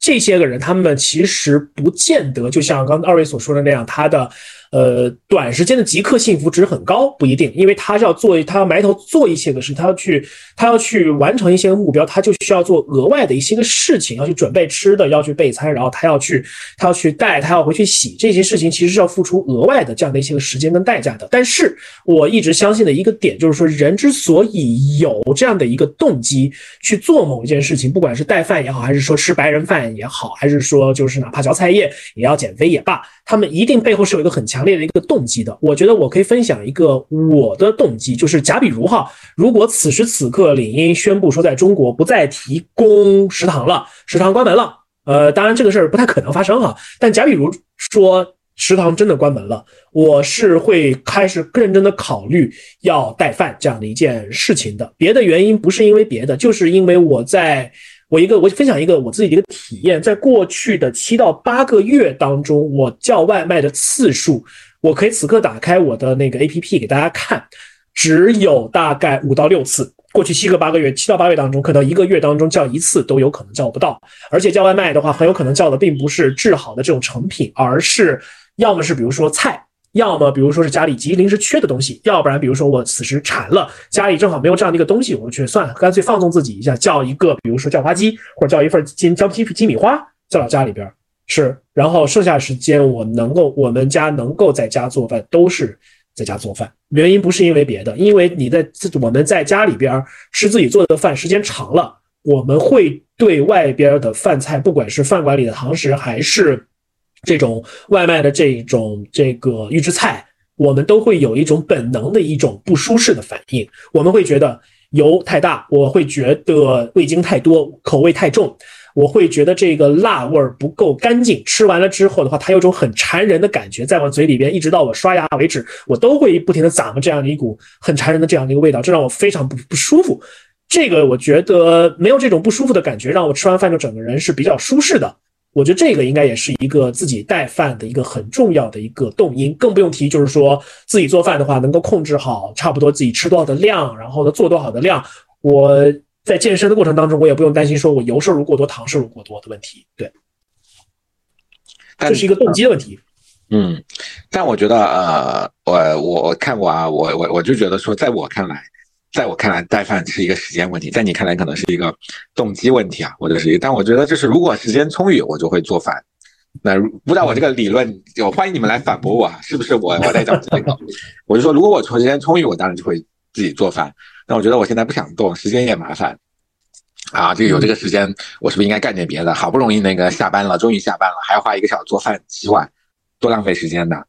这些个人，他们其实不见得就像刚二位所说的那样，他的。呃，短时间的即刻幸福值很高不一定，因为他要做，他要埋头做一些个事，他要去，他要去完成一些个目标，他就需要做额外的一些个事情，要去准备吃的，要去备餐，然后他要去，他要去带，他要回去洗这些事情，其实是要付出额外的这样的一些个时间跟代价的。但是我一直相信的一个点就是说，人之所以有这样的一个动机去做某一件事情，不管是带饭也好，还是说吃白人饭也好，还是说就是哪怕嚼菜叶也要减肥也罢，他们一定背后是有一个很强。烈的一个动机的，我觉得我可以分享一个我的动机，就是假比如哈，如果此时此刻领英宣布说在中国不再提供食堂了，食堂关门了，呃，当然这个事儿不太可能发生哈，但假比如说食堂真的关门了，我是会开始认真的考虑要带饭这样的一件事情的。别的原因不是因为别的，就是因为我在。我一个，我分享一个我自己的一个体验，在过去的七到八个月当中，我叫外卖的次数，我可以此刻打开我的那个 A P P 给大家看，只有大概五到六次。过去七个八个月，七到八个月当中，可能一个月当中叫一次都有可能叫不到。而且叫外卖的话，很有可能叫的并不是制好的这种成品，而是要么是比如说菜。要么比如说是家里急临时缺的东西，要不然比如说我此时馋了，家里正好没有这样的一个东西，我去算了，干脆放纵自己一下，叫一个比如说叫花鸡，或者叫一份金叫鸡鸡米花，叫到家里边吃，然后剩下时间我能够我们家能够在家做饭，都是在家做饭。原因不是因为别的，因为你在自我们在家里边吃自己做的饭时间长了，我们会对外边的饭菜，不管是饭馆里的堂食还是。这种外卖的这种这个预制菜，我们都会有一种本能的一种不舒适的反应。我们会觉得油太大，我会觉得味精太多，口味太重，我会觉得这个辣味儿不够干净。吃完了之后的话，它有种很馋人的感觉，在我嘴里边，一直到我刷牙为止，我都会不停的咂摸这样的一股很馋人的这样的一个味道，这让我非常不不舒服。这个我觉得没有这种不舒服的感觉，让我吃完饭就整个人是比较舒适的。我觉得这个应该也是一个自己带饭的一个很重要的一个动因，更不用提就是说自己做饭的话，能够控制好差不多自己吃多少的量，然后呢做多少的量。我在健身的过程当中，我也不用担心说我油摄入过多、糖摄入过多的问题。对，这是一个动机的问题。嗯，但我觉得呃，我我看过啊，我我我就觉得说，在我看来，在我看来，带饭是一个时间问题，在你看来可能是一个动机问题啊，或者是一个。但我觉得就是如果时间充裕，我就会做饭。那不知道我这个理论，我欢迎你们来反驳我啊，是不是我我在讲这个？<laughs> 我就说，如果我时间充裕，我当然就会自己做饭。那我觉得我现在不想动，时间也麻烦啊，就有这个时间，我是不是应该干点别的？好不容易那个下班了，终于下班了，还要花一个小时做饭洗碗。多浪费时间的，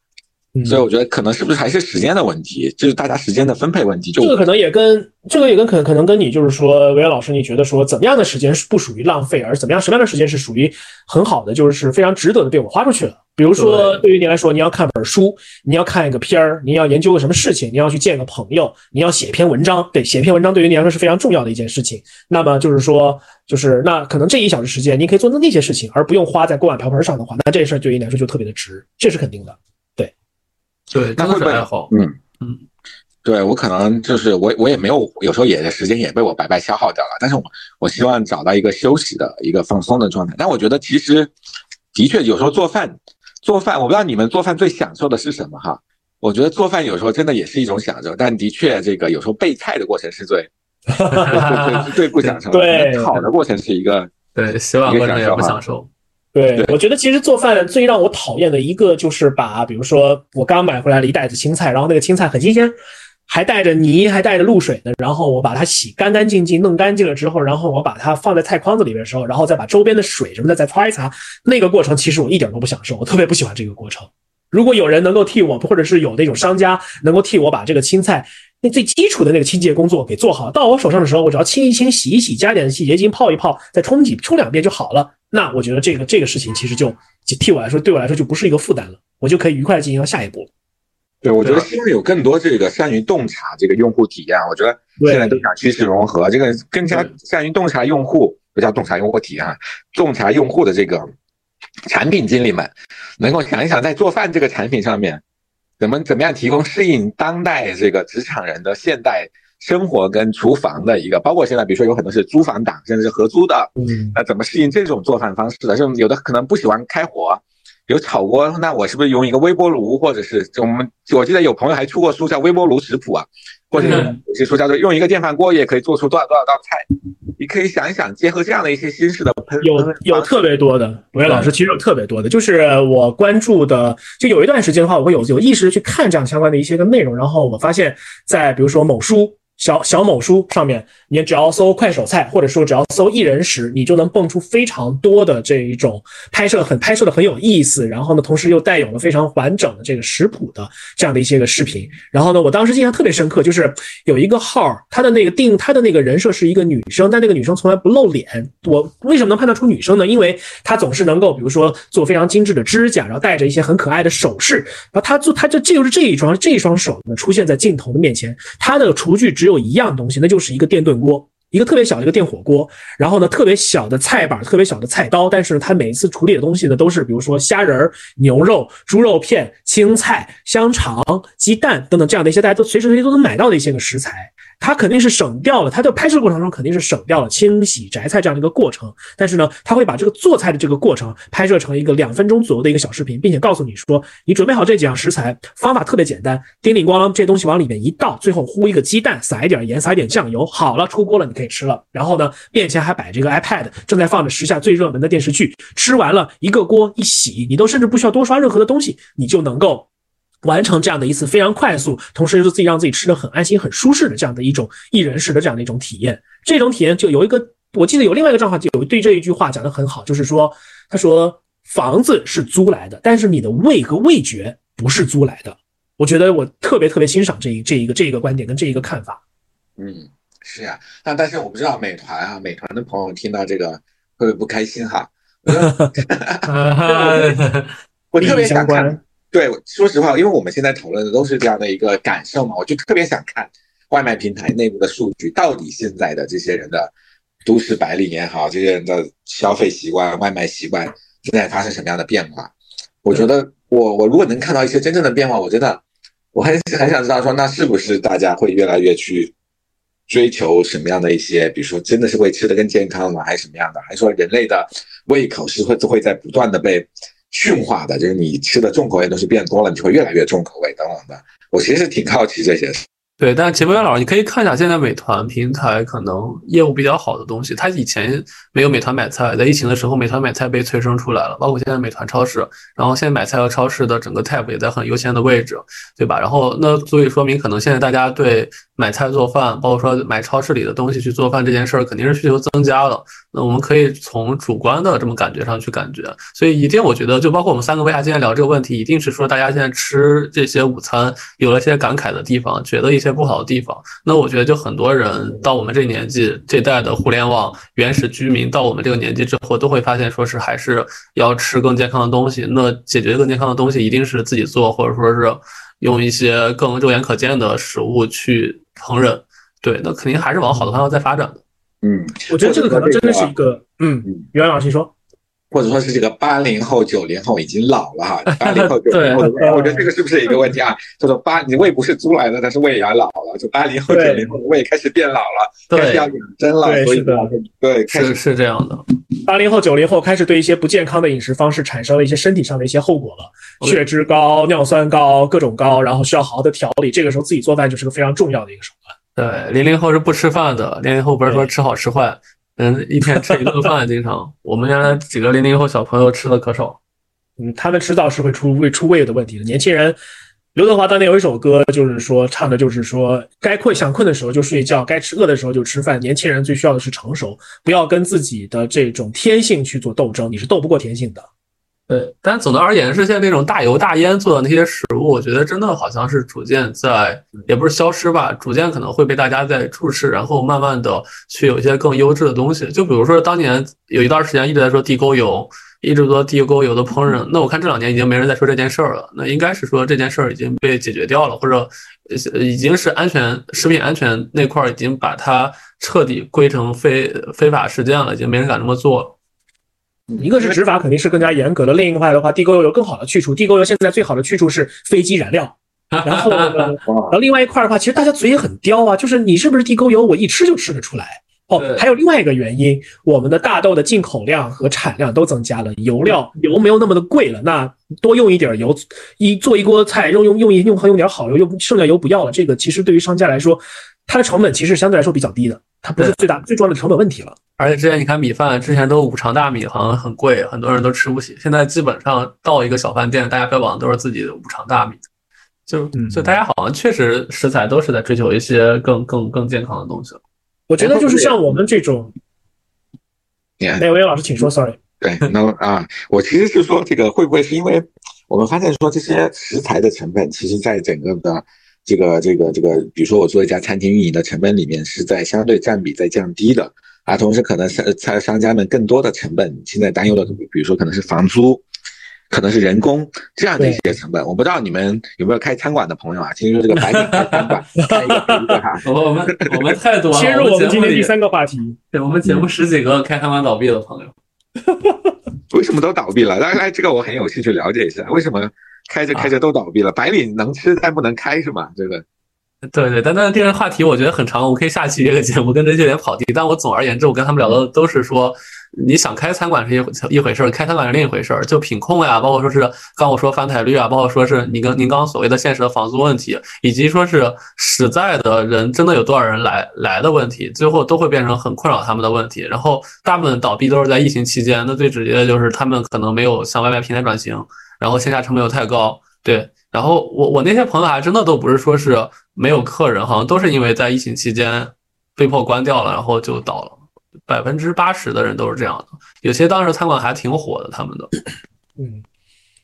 所以我觉得可能是不是还是时间的问题，就是大家时间的分配问题。就这个可能也跟这个也跟可可能跟你就是说，维尔老师，你觉得说怎么样的时间是不属于浪费，而怎么样什么样的时间是属于很好的，就是非常值得的被我花出去了。比如说，对于你来说，你要看本书，你要看一个片儿，你要研究个什么事情，你要去见个朋友，你要写一篇文章，对，写一篇文章对于你来说是非常重要的一件事情。那么就是说，就是那可能这一小时时间，你可以做那那些事情，而不用花在锅碗瓢盆上的话，那这事儿对于你来说就特别的值，这是肯定的。对，对，那会爱好。嗯嗯，对我可能就是我我也没有，有时候也时间也被我白白消耗掉了。但是我我希望找到一个休息的一个放松的状态。但我觉得其实的确有时候做饭。做饭，我不知道你们做饭最享受的是什么哈？我觉得做饭有时候真的也是一种享受，但的确这个有时候备菜的过程是最 <laughs> 最最不享受的。对，炒的过程是一个对洗碗过程也不享受。对，我觉得其实做饭最让我讨厌的一个就是把，比如说我刚买回来了一袋子青菜，然后那个青菜很新鲜。还带着泥，还带着露水的，然后我把它洗干干净净，弄干净了之后，然后我把它放在菜筐子里边的时候，然后再把周边的水什么的再擦一擦，那个过程其实我一点都不享受，我特别不喜欢这个过程。如果有人能够替我，或者是有那种商家能够替我把这个青菜那最基础的那个清洁工作给做好，到我手上的时候，我只要清一清、洗一洗，加点洗洁精泡一泡，再冲几冲两遍就好了。那我觉得这个这个事情其实就替我来说，对我来说就不是一个负担了，我就可以愉快的进行到下一步。对，我觉得希望有更多这个善于洞察这个用户体验。我觉得现在都想趋势融合，这个更加善于洞察用户，不叫洞察用户体验，洞察用户的这个产品经理们，能够想一想在做饭这个产品上面，怎么怎么样提供适应当代这个职场人的现代生活跟厨房的一个，包括现在比如说有很多是租房党，甚至是合租的，嗯，那怎么适应这种做饭方式的？就有的可能不喜欢开火。有炒锅，那我是不是用一个微波炉，或者是我们我记得有朋友还出过书叫《微波炉食谱》啊，或者有些书叫做用一个电饭锅也可以做出多少多少道菜。你可以想一想，结合这样的一些新式的烹有有特别多的，韦老师其实有特别多的，就是我关注的，就有一段时间的话，我会有有意识的去看这样相关的一些个内容，然后我发现，在比如说某书。小小某书上面，你只要搜快手菜，或者说只要搜一人食，你就能蹦出非常多的这一种拍摄很拍摄的很有意思，然后呢，同时又带有了非常完整的这个食谱的这样的一些个视频。然后呢，我当时印象特别深刻，就是有一个号，他的那个定他的那个人设是一个女生，但那个女生从来不露脸。我为什么能判断出女生呢？因为她总是能够，比如说做非常精致的指甲，然后戴着一些很可爱的首饰，然后她做她就这就是这一双这一双手呢出现在镜头的面前，她的厨具只有一样东西，那就是一个电炖锅，一个特别小的一个电火锅。然后呢，特别小的菜板，特别小的菜刀。但是，它每一次处理的东西呢，都是比如说虾仁、牛肉、猪肉片、青菜、香肠、鸡蛋等等这样的一些大家都随时随地都能买到的一些个食材。它肯定是省掉了，它的拍摄过程中肯定是省掉了清洗摘菜这样的一个过程，但是呢，他会把这个做菜的这个过程拍摄成一个两分钟左右的一个小视频，并且告诉你说，你准备好这几样食材，方法特别简单，叮铃咣啷这东西往里面一倒，最后呼一个鸡蛋，撒一点盐，撒一点酱油，好了，出锅了，你可以吃了。然后呢，面前还摆着一个 iPad，正在放着时下最热门的电视剧，吃完了一个锅一洗，你都甚至不需要多刷任何的东西，你就能够。完成这样的一次非常快速，同时又自己让自己吃的很安心、很舒适的这样的一种一人食的这样的一种体验。这种体验就有一个，我记得有另外一个账号就有对这一句话讲的很好，就是说，他说房子是租来的，但是你的胃和味觉不是租来的。我觉得我特别特别欣赏这一这一个这一个观点跟这一个看法。嗯，是呀，那但是我不知道美团啊，美团的朋友听到这个会不会不开心哈？我 <laughs> <laughs> 特别想看。对，说实话，因为我们现在讨论的都是这样的一个感受嘛，我就特别想看外卖平台内部的数据，到底现在的这些人的都市白领也好，这些人的消费习惯、外卖习惯正在发生什么样的变化？我觉得，我我如果能看到一些真正的变化，我真的我很很想知道说，那是不是大家会越来越去追求什么样的一些，比如说真的是会吃的更健康吗？还是什么样的？还是说人类的胃口是会会在不断的被驯化的？就是你吃的重口味东西变多了，你就会越来越重口味等等的。我其实挺好奇这些事。对，但秦博元老师，你可以看一下现在美团平台可能业务比较好的东西。它以前没有美团买菜，在疫情的时候，美团买菜被催生出来了，包括现在美团超市，然后现在买菜和超市的整个 tab 也在很优先的位置，对吧？然后那所以说明可能现在大家对买菜做饭，包括说买超市里的东西去做饭这件事儿，肯定是需求增加了。那我们可以从主观的这么感觉上去感觉，所以一定我觉得，就包括我们三个为啥今天聊这个问题，一定是说大家现在吃这些午餐有了一些感慨的地方，觉得一些不好的地方。那我觉得就很多人到我们这年纪，这代的互联网原始居民到我们这个年纪之后，都会发现说是还是要吃更健康的东西。那解决更健康的东西，一定是自己做，或者说是用一些更肉眼可见的食物去烹饪。对，那肯定还是往好的方向在发展的。嗯，我觉得这个可能真的是一个，嗯，袁老师说，或者说是这个八零后、九零后已经老了哈，<laughs> 八零后、九零后，我觉得这个是不是一个问题啊？<laughs> 叫做八，你胃不是租来的，但是胃也老了，就八零后、九零后的胃开始变老了，开始要养生了，所以对，是是这样的。八零后、九零后开始对一些不健康的饮食方式产生了一些身体上的一些后果了，血脂高、尿酸高、各种高，然后需要好好的调理。这个时候自己做饭就是个非常重要的一个手段。对，零零后是不吃饭的。零零后不是说吃好吃坏，嗯，一天吃一顿饭，经常。我们原来几个零零后小朋友吃的可少。嗯，他们迟早是会出胃出胃的问题的。年轻人，刘德华当年有一首歌，就是说唱的就是说，该困想困的时候就睡觉，该吃饿的时候就吃饭。年轻人最需要的是成熟，不要跟自己的这种天性去做斗争，你是斗不过天性的。对，但总的而言是，现在那种大油大烟做的那些食物，我觉得真的好像是逐渐在，也不是消失吧，逐渐可能会被大家在注视，然后慢慢的去有一些更优质的东西。就比如说当年有一段时间一直在说地沟油，一直做地沟油的烹饪，那我看这两年已经没人在说这件事儿了，那应该是说这件事儿已经被解决掉了，或者已经是安全食品安全那块儿已经把它彻底归成非非法事件了，已经没人敢这么做了。一个是执法肯定是更加严格的，另一块的话，地沟油有更好的去处。地沟油现在最好的去处是飞机燃料。<laughs> 然后，然后另外一块的话，其实大家嘴也很刁啊，就是你是不是地沟油，我一吃就吃得出来。哦，还有另外一个原因，我们的大豆的进口量和产量都增加了，油料油没有那么的贵了，那多用一点油，一做一锅菜用用用一用用点好油，又剩下油不要了，这个其实对于商家来说，它的成本其实相对来说比较低的，它不是最大最重要的成本问题了。而且之前你看米饭，之前都五常大米，好像很贵，很多人都吃不起。现在基本上到一个小饭店，大家标榜的都是自己的五常大米，就就大家好像确实食材都是在追求一些更更更健康的东西了。我觉得就是像我们这种，哪位老师请说，sorry。对，那啊，我其实是说这个会不会是因为我们发现说这些食材的成本，其实在整个的这个这个这个，比如说我做一家餐厅运营的成本里面，是在相对占比在降低的。啊，同时可能商商商家们更多的成本，现在担忧的，比如说可能是房租，可能是人工这样的一些成本。我不知道你们有没有开餐馆的朋友啊？听说这个白领开餐馆，<laughs> 开一个哈。我们我们太多了。<laughs> 切入我们今天第三个话题，对我们节目十几个开餐馆倒闭的朋友，<laughs> 为什么都倒闭了？来来，这个我很有兴趣了解一下，为什么开着开着都倒闭了？白领能吃但不能开是吗？这个。对对，但但这个话题我觉得很长，我们可以下期这个节目跟这些人跑题。但我总而言之，我跟他们聊的都是说，你想开餐馆是一一回事儿，开餐馆是另一回事儿。就品控呀，包括说是刚我说翻台率啊，包括说是你跟您刚刚所谓的现实的房租问题，以及说是实在的人真的有多少人来来的问题，最后都会变成很困扰他们的问题。然后大部分倒闭都是在疫情期间，那最直接的就是他们可能没有向外卖平台转型，然后线下成本又太高，对。然后我我那些朋友还真的都不是说是没有客人，好像都是因为在疫情期间被迫关掉了，然后就倒了。百分之八十的人都是这样的。有些当时餐馆还挺火的，他们的。嗯，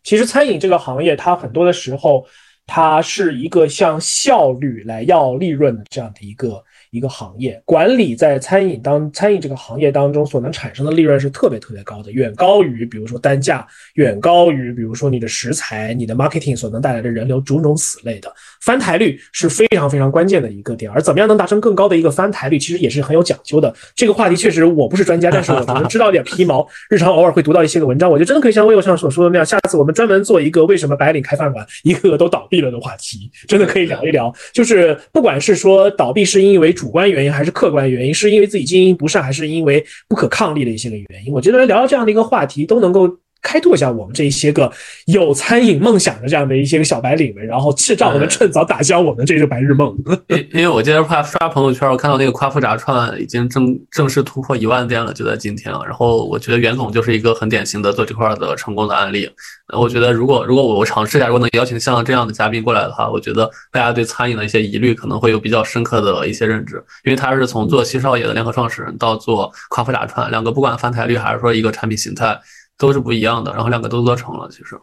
其实餐饮这个行业，它很多的时候，它是一个向效率来要利润的这样的一个。一个行业管理在餐饮当餐饮这个行业当中所能产生的利润是特别特别高的，远高于比如说单价，远高于比如说你的食材、你的 marketing 所能带来的人流种种此类的翻台率是非常非常关键的一个点。而怎么样能达成更高的一个翻台率，其实也是很有讲究的。这个话题确实我不是专家，但是我能知道点皮毛，日常偶尔会读到一些个文章，我觉得真的可以像微博上所说的那样，下次我们专门做一个为什么白领开饭馆一个个都倒闭了的话题，真的可以聊一聊。就是不管是说倒闭是因为主主观原因还是客观原因？是因为自己经营不善，还是因为不可抗力的一些个原因？我觉得聊到这样的一个话题，都能够。开拓一下我们这一些个有餐饮梦想的这样的一些个小白领们，然后让我们趁早打消我们这个白日梦。<laughs> 因因为我今天刷刷朋友圈，我看到那个夸父炸串已经正正式突破一万店了，就在今天了。然后我觉得袁总就是一个很典型的做这块的成功的案例。我觉得如果如果我尝试一下，如果能邀请像这样的嘉宾过来的话，我觉得大家对餐饮的一些疑虑可能会有比较深刻的一些认知，因为他是从做西少爷的联合创始人到做夸父炸串，两个不管翻台率还是说一个产品形态。都是不一样的，然后两个都做成了。其实，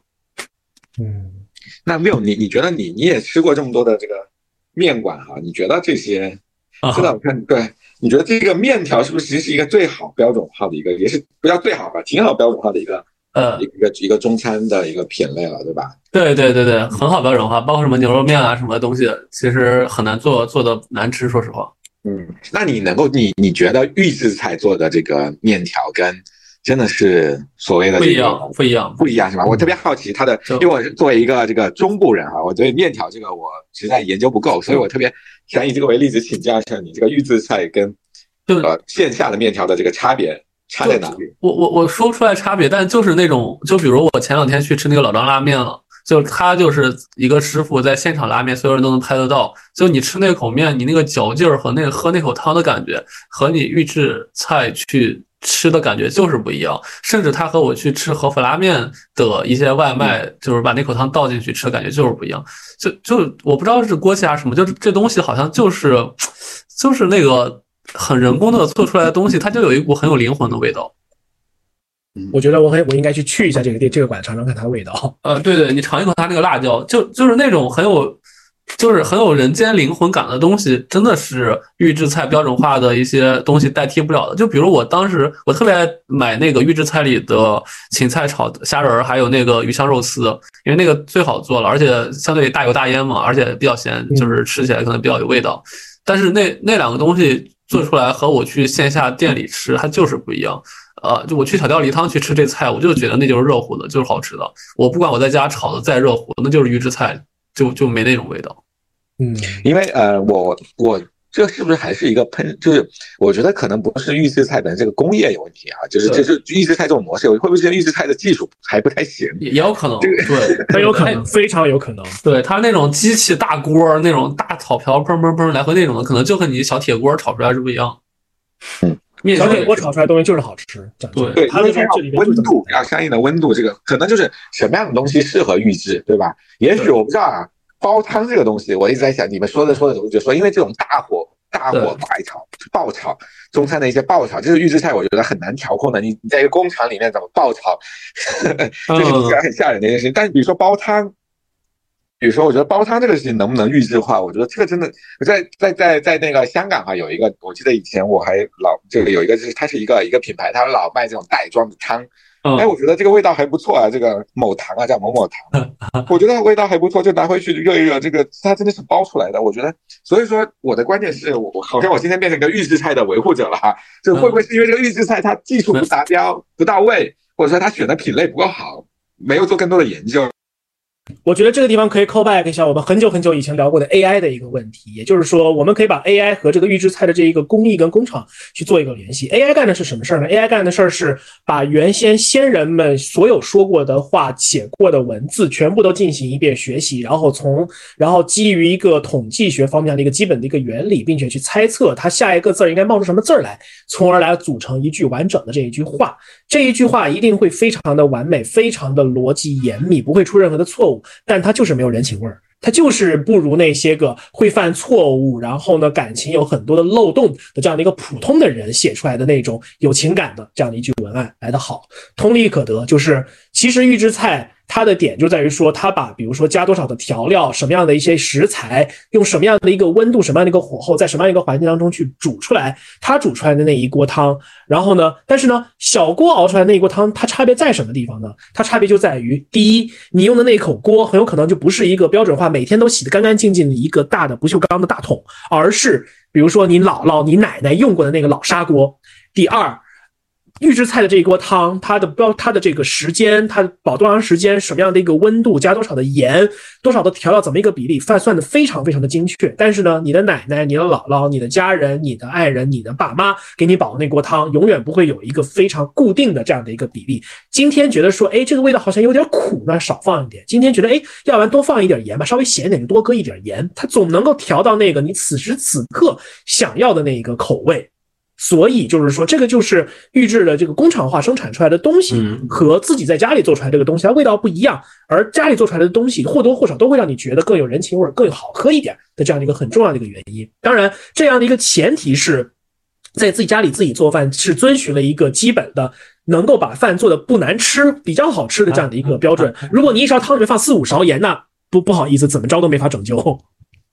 嗯，那 Will，你你觉得你你也吃过这么多的这个面馆哈？你觉得这些，真的我看对，你觉得这个面条是不是其实是一个最好标准化的一个，也是不要最好吧，挺好标准化的一个呃一个一个中餐的一个品类了，对吧？对对对对，很好标准化，包括什么牛肉面啊什么东西，其实很难做做的难吃，说实话。嗯，那你能够你你觉得预制菜做的这个面条跟？真的是所谓的不一样，不一样，不一样是吧？我特别好奇它的，因为我是作为一个这个中部人哈，我对面条这个我实在研究不够，所以我特别想以这个为例子请教一下你，这个预制菜跟呃线下的面条的这个差别差在哪里？我我我说不出来差别，但就是那种，就比如我前两天去吃那个老张拉面了，就他就是一个师傅在现场拉面，所有人都能拍得到。就你吃那口面，你那个嚼劲儿和那个喝那口汤的感觉，和你预制菜去。吃的感觉就是不一样，甚至他和我去吃和府拉面的一些外卖，就是把那口汤倒进去吃的感觉就是不一样。就就我不知道是锅气还是什么，就是这东西好像就是就是那个很人工的做出来的东西，它就有一股很有灵魂的味道。我觉得我很我应该去去一下这个店这个馆尝尝看它的味道。呃，对对，你尝一口它那个辣椒，就就是那种很有。就是很有人间灵魂感的东西，真的是预制菜标准化的一些东西代替不了的。就比如我当时，我特别爱买那个预制菜里的芹菜炒虾仁儿，还有那个鱼香肉丝，因为那个最好做了，而且相对大油大烟嘛，而且比较咸，就是吃起来可能比较有味道。但是那那两个东西做出来和我去线下店里吃，它就是不一样。呃，就我去小吊梨汤去吃这菜，我就觉得那就是热乎的，就是好吃的。我不管我在家炒的再热乎，那就是预制菜。就就没那种味道，嗯，因为呃，我我这是不是还是一个喷？就是我觉得可能不是预制菜的这个工业有问题啊，就是就是预制菜这种模式，会不会是预制菜的技术还不太行？也有可能，对，<laughs> 很有可能，非常有可能。对他那种机器大锅那种大炒瓢砰砰砰来回那种的，可能就和你小铁锅炒出来是不一样。嗯。小铁锅炒出来东西就是好吃，对对，因为它温度要相应的温度，这个可能就是什么样的东西适合预制，对吧？也许我不知道啊。煲汤这个东西，我一直在想，你们说着说着，我就说，因为这种大火大火快炒爆炒中餐的一些爆炒，就是预制菜，我觉得很难调控的。你你在一个工厂里面怎么爆炒，<laughs> 这个听起来很吓人的一件事情。但是比如说煲汤，比如说我觉得煲汤这个事情能不能预制化？我觉得这个真的，在在在在那个香港啊，有一个，我记得以前我还老这个有一个，就是它是一个一个品牌，它老卖这种袋装的汤。哎，我觉得这个味道还不错啊，这个某糖啊，叫某某糖，<laughs> 我觉得味道还不错，就拿回去热一热。这个它真的是包出来的，我觉得。所以说，我的观点是我好像我今天变成一个预制菜的维护者了哈。就会不会是因为这个预制菜它技术不达标、不到位，或者说它选的品类不够好，没有做更多的研究？我觉得这个地方可以 call back 一下我们很久很久以前聊过的 AI 的一个问题，也就是说，我们可以把 AI 和这个预制菜的这一个工艺跟工厂去做一个联系。AI 干的是什么事儿呢？AI 干的事儿是把原先先人们所有说过的话、写过的文字全部都进行一遍学习，然后从然后基于一个统计学方面的一个基本的一个原理，并且去猜测它下一个字儿应该冒出什么字儿来，从而来组成一句完整的这一句话。这一句话一定会非常的完美，非常的逻辑严密，不会出任何的错误。但他就是没有人情味儿，他就是不如那些个会犯错误，然后呢感情有很多的漏洞的这样的一个普通的人写出来的那种有情感的这样的一句文案来的好。同理可得，就是其实预制菜。它的点就在于说，它把比如说加多少的调料，什么样的一些食材，用什么样的一个温度，什么样的一个火候，在什么样一个环境当中去煮出来，它煮出来的那一锅汤。然后呢，但是呢，小锅熬出来那一锅汤，它差别在什么地方呢？它差别就在于，第一，你用的那口锅很有可能就不是一个标准化，每天都洗得干干净净的一个大的不锈钢的大桶，而是比如说你姥姥、你奶奶用过的那个老砂锅。第二。预制菜的这一锅汤，它的标它的这个时间，它保多长时间，什么样的一个温度，加多少的盐，多少的调料，怎么一个比例，算算的非常非常的精确。但是呢，你的奶奶、你的姥姥、你的家人、你的爱人、你的爸妈给你煲那锅汤，永远不会有一个非常固定的这样的一个比例。今天觉得说，哎，这个味道好像有点苦，那少放一点；今天觉得，哎，要不然多放一点盐吧，稍微咸一点就多搁一点盐。它总能够调到那个你此时此刻想要的那一个口味。所以就是说，这个就是预制的这个工厂化生产出来的东西和自己在家里做出来这个东西，它味道不一样。而家里做出来的东西或多或少都会让你觉得更有人情味更好喝一点的这样的一个很重要的一个原因。当然，这样的一个前提是在自己家里自己做饭是遵循了一个基本的能够把饭做的不难吃、比较好吃的这样的一个标准。如果你一勺汤里面放四五勺盐，那不不好意思，怎么着都没法拯救。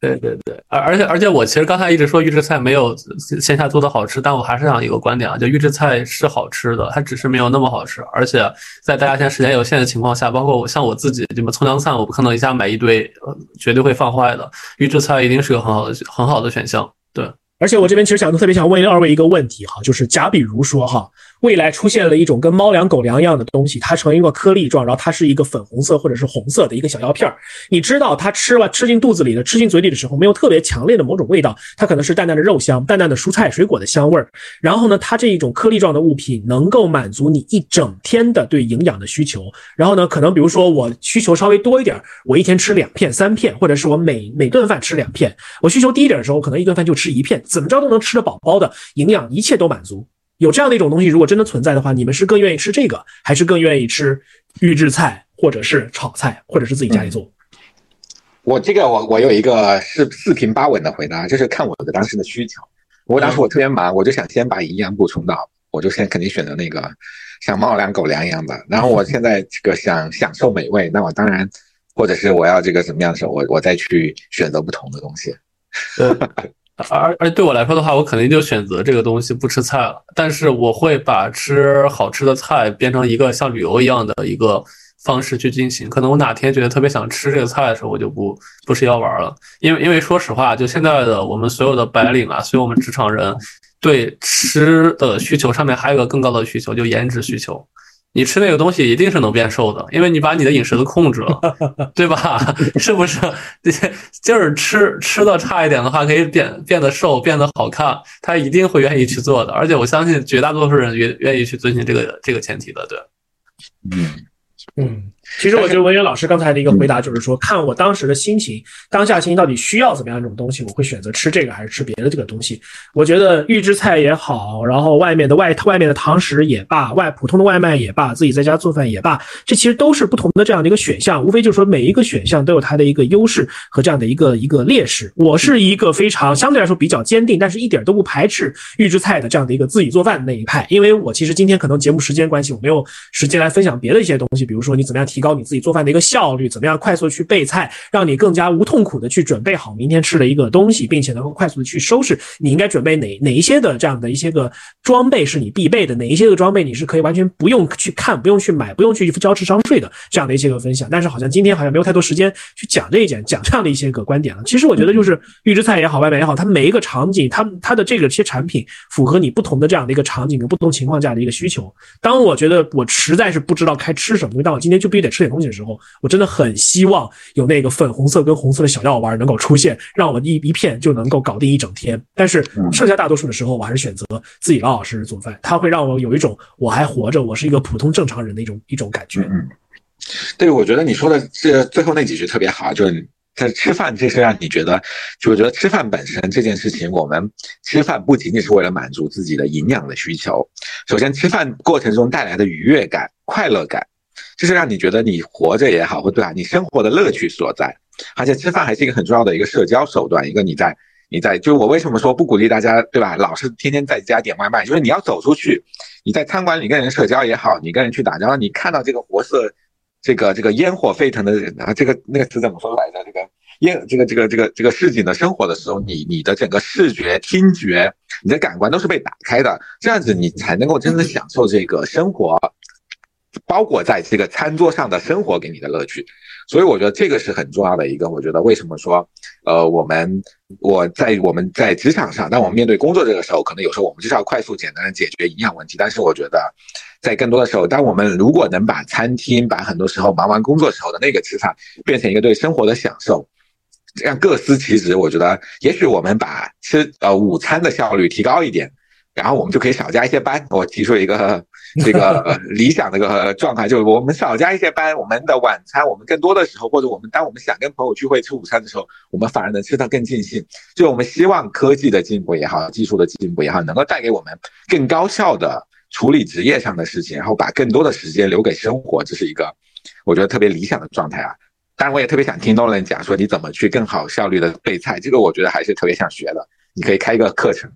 对对对，而而且而且我其实刚才一直说预制菜没有线下做的好吃，但我还是想一个观点啊，就预制菜是好吃的，它只是没有那么好吃。而且在大家现在时间有限的情况下，包括我像我自己什么葱姜蒜，我不可能一下买一堆，绝对会放坏的。预制菜一定是个很好的很好的选项。对，而且我这边其实想特别想问二位一个问题哈，就是假比如说哈。未来出现了一种跟猫粮、狗粮一样的东西，它成一个颗粒状，然后它是一个粉红色或者是红色的一个小药片儿。你知道它吃了吃进肚子里的、吃进嘴里的时候，没有特别强烈的某种味道，它可能是淡淡的肉香、淡淡的蔬菜水果的香味儿。然后呢，它这一种颗粒状的物品能够满足你一整天的对营养的需求。然后呢，可能比如说我需求稍微多一点，我一天吃两片、三片，或者是我每每顿饭吃两片。我需求低一点的时候，可能一顿饭就吃一片，怎么着都能吃得饱饱的，营养一切都满足。有这样的一种东西，如果真的存在的话，你们是更愿意吃这个，还是更愿意吃预制菜，或者是炒菜，或者是自己家里做？我这个我我有一个四四平八稳的回答，就是看我的当时的需求。我当时我特别忙，我就想先把营养补充到，我就先肯定选择那个像猫粮狗粮一样的。然后我现在这个想享受美味，那我当然，或者是我要这个怎么样的时候，我我再去选择不同的东西。而而对我来说的话，我肯定就选择这个东西不吃菜了。但是我会把吃好吃的菜变成一个像旅游一样的一个方式去进行。可能我哪天觉得特别想吃这个菜的时候，我就不不吃药丸了。因为因为说实话，就现在的我们所有的白领啊，所有我们职场人对吃的需求上面还有个更高的需求，就颜值需求。你吃那个东西一定是能变瘦的，因为你把你的饮食都控制了，<laughs> 对吧？<laughs> 是不是？<laughs> 就是吃吃的差一点的话，可以变变得瘦，变得好看，他一定会愿意去做的。而且我相信绝大多数人愿愿意去遵循这个这个前提的，对。嗯嗯。其实我觉得文渊老师刚才的一个回答就是说，看我当时的心情，当下心情到底需要怎么样一种东西，我会选择吃这个还是吃别的这个东西。我觉得预制菜也好，然后外面的外外面的堂食也罢，外普通的外卖也罢，自己在家做饭也罢，这其实都是不同的这样的一个选项。无非就是说每一个选项都有它的一个优势和这样的一个一个劣势。我是一个非常相对来说比较坚定，但是一点都不排斥预制菜的这样的一个自己做饭的那一派。因为我其实今天可能节目时间关系，我没有时间来分享别的一些东西，比如说你怎么样提。提高你自己做饭的一个效率，怎么样快速去备菜，让你更加无痛苦的去准备好明天吃的一个东西，并且能够快速的去收拾。你应该准备哪哪一些的这样的一些个装备是你必备的，哪一些个装备你是可以完全不用去看、不用去买、不用去交智商税的这样的一些个分享。但是好像今天好像没有太多时间去讲这一点，讲这样的一些个观点了。其实我觉得就是预制菜也好，外卖也好，它每一个场景，它它的这个些产品符合你不同的这样的一个场景跟不同情况下的一个需求。当我觉得我实在是不知道该吃什么，但我今天就必须得。<laughs> 吃点东西的时候，我真的很希望有那个粉红色跟红色的小药丸能够出现，让我一一片就能够搞定一整天。但是剩下大多数的时候，我还是选择自己老老实实做饭，它会让我有一种我还活着，我是一个普通正常人的一种一种感觉。嗯，对，我觉得你说的这最后那几句特别好，就是在吃饭，这是让你觉得，就我觉得吃饭本身这件事情，我们吃饭不仅仅是为了满足自己的营养的需求，首先吃饭过程中带来的愉悦感、快乐感。就是让你觉得你活着也好，或对吧？你生活的乐趣所在，而且吃饭还是一个很重要的一个社交手段。一个你在你在，就我为什么说不鼓励大家，对吧？老是天天在家点外卖，就是你要走出去，你在餐馆里跟人社交也好，你跟人去打交道，你看到这个活色，这个这个烟火沸腾的人啊，这个那个词怎么说来着？这个烟，这个这个这个这个市井的生活的时候，你你的整个视觉、听觉，你的感官都是被打开的，这样子你才能够真正享受这个生活。包裹在这个餐桌上的生活给你的乐趣。所以我觉得这个是很重要的一个。我觉得为什么说，呃，我们我在我们在职场上，当我们面对工作这个时候，可能有时候我们就是要快速简单的解决营养问题。但是我觉得，在更多的时候，当我们如果能把餐厅，把很多时候忙完工作时候的那个吃饭，变成一个对生活的享受，这样各司其职。我觉得，也许我们把吃呃午餐的效率提高一点，然后我们就可以少加一些班。我提出一个。这个理想的一个状态，就是我们少加一些班，我们的晚餐，我们更多的时候，或者我们当我们想跟朋友聚会吃午餐的时候，我们反而能吃得更尽兴。就我们希望科技的进步也好，技术的进步也好，能够带给我们更高效的处理职业上的事情，然后把更多的时间留给生活，这是一个我觉得特别理想的状态啊。当然，我也特别想听多人讲说你怎么去更好效率的备菜，这个我觉得还是特别想学的。你可以开一个课程。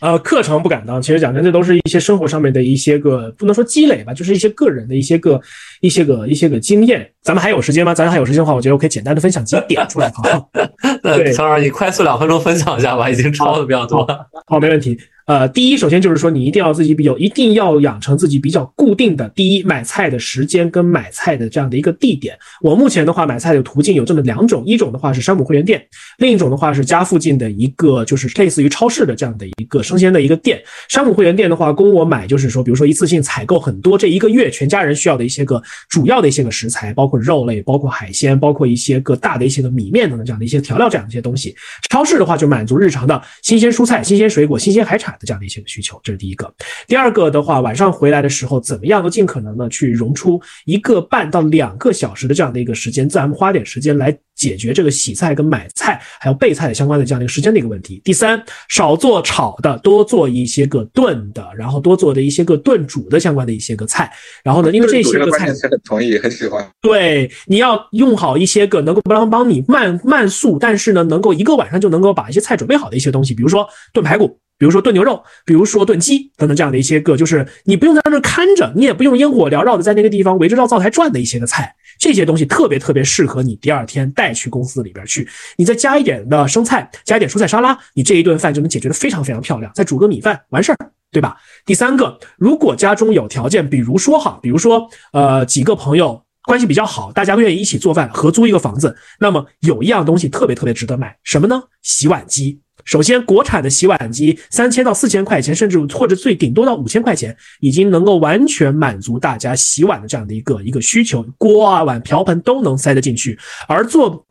呃，课程不敢当。其实讲真，这都是一些生活上面的一些个，不能说积累吧，就是一些个人的一些个、一些个、一些个经验。咱们还有时间吗？咱还有时间的话，我觉得我可以简单的分享几点出来。<laughs> 对，曹老师，你快速两分钟分享一下吧，已经超的比较多。好，没问题。呃，第一，首先就是说，你一定要自己比较，一定要养成自己比较固定的第一买菜的时间跟买菜的这样的一个地点。我目前的话，买菜的途径有这么两种，一种的话是山姆会员店，另一种的话是家附近的一个就是类似于超市的这样的一个生鲜的一个店。山姆会员店的话，供我买就是说，比如说一次性采购很多，这一个月全家人需要的一些个主要的一些个食材，包括肉类，包括海鲜，包括一些个大的一些个米面等等这样的一些调料这样的一些东西。超市的话就满足日常的新鲜蔬菜、新鲜水果、新鲜海产的这样的一些个需求。这是第一个，第二个的话，晚上回来的时候，怎么样都尽可能的去融出一个半到两个小时的这样的一个时间，咱们花点时间来解决这个洗菜跟买菜还有备菜的相关的这样的一个时间的一个问题。第三，少做炒的，多做一些个炖的，然后多做的一些个炖煮的相关的一些个菜。然后呢，因为这些个菜，很同意，很喜欢。对，你要用好一些个能够帮帮你慢慢速，但是呢，能够一个晚上就能够把一些菜准备好的一些东西，比如说炖排骨。比如说炖牛肉，比如说炖鸡等等这样的一些个，就是你不用在那看着，你也不用烟火缭绕的在那个地方围着绕灶台转的一些个菜，这些东西特别特别适合你第二天带去公司里边去。你再加一点的生菜，加一点蔬菜沙拉，你这一顿饭就能解决的非常非常漂亮。再煮个米饭完事儿，对吧？第三个，如果家中有条件，比如说哈，比如说呃几个朋友关系比较好，大家都愿意一起做饭，合租一个房子，那么有一样东西特别特别值得买，什么呢？洗碗机。首先，国产的洗碗机三千到四千块钱，甚至或者最顶多到五千块钱，已经能够完全满足大家洗碗的这样的一个一个需求，锅啊碗瓢盆都能塞得进去，而做。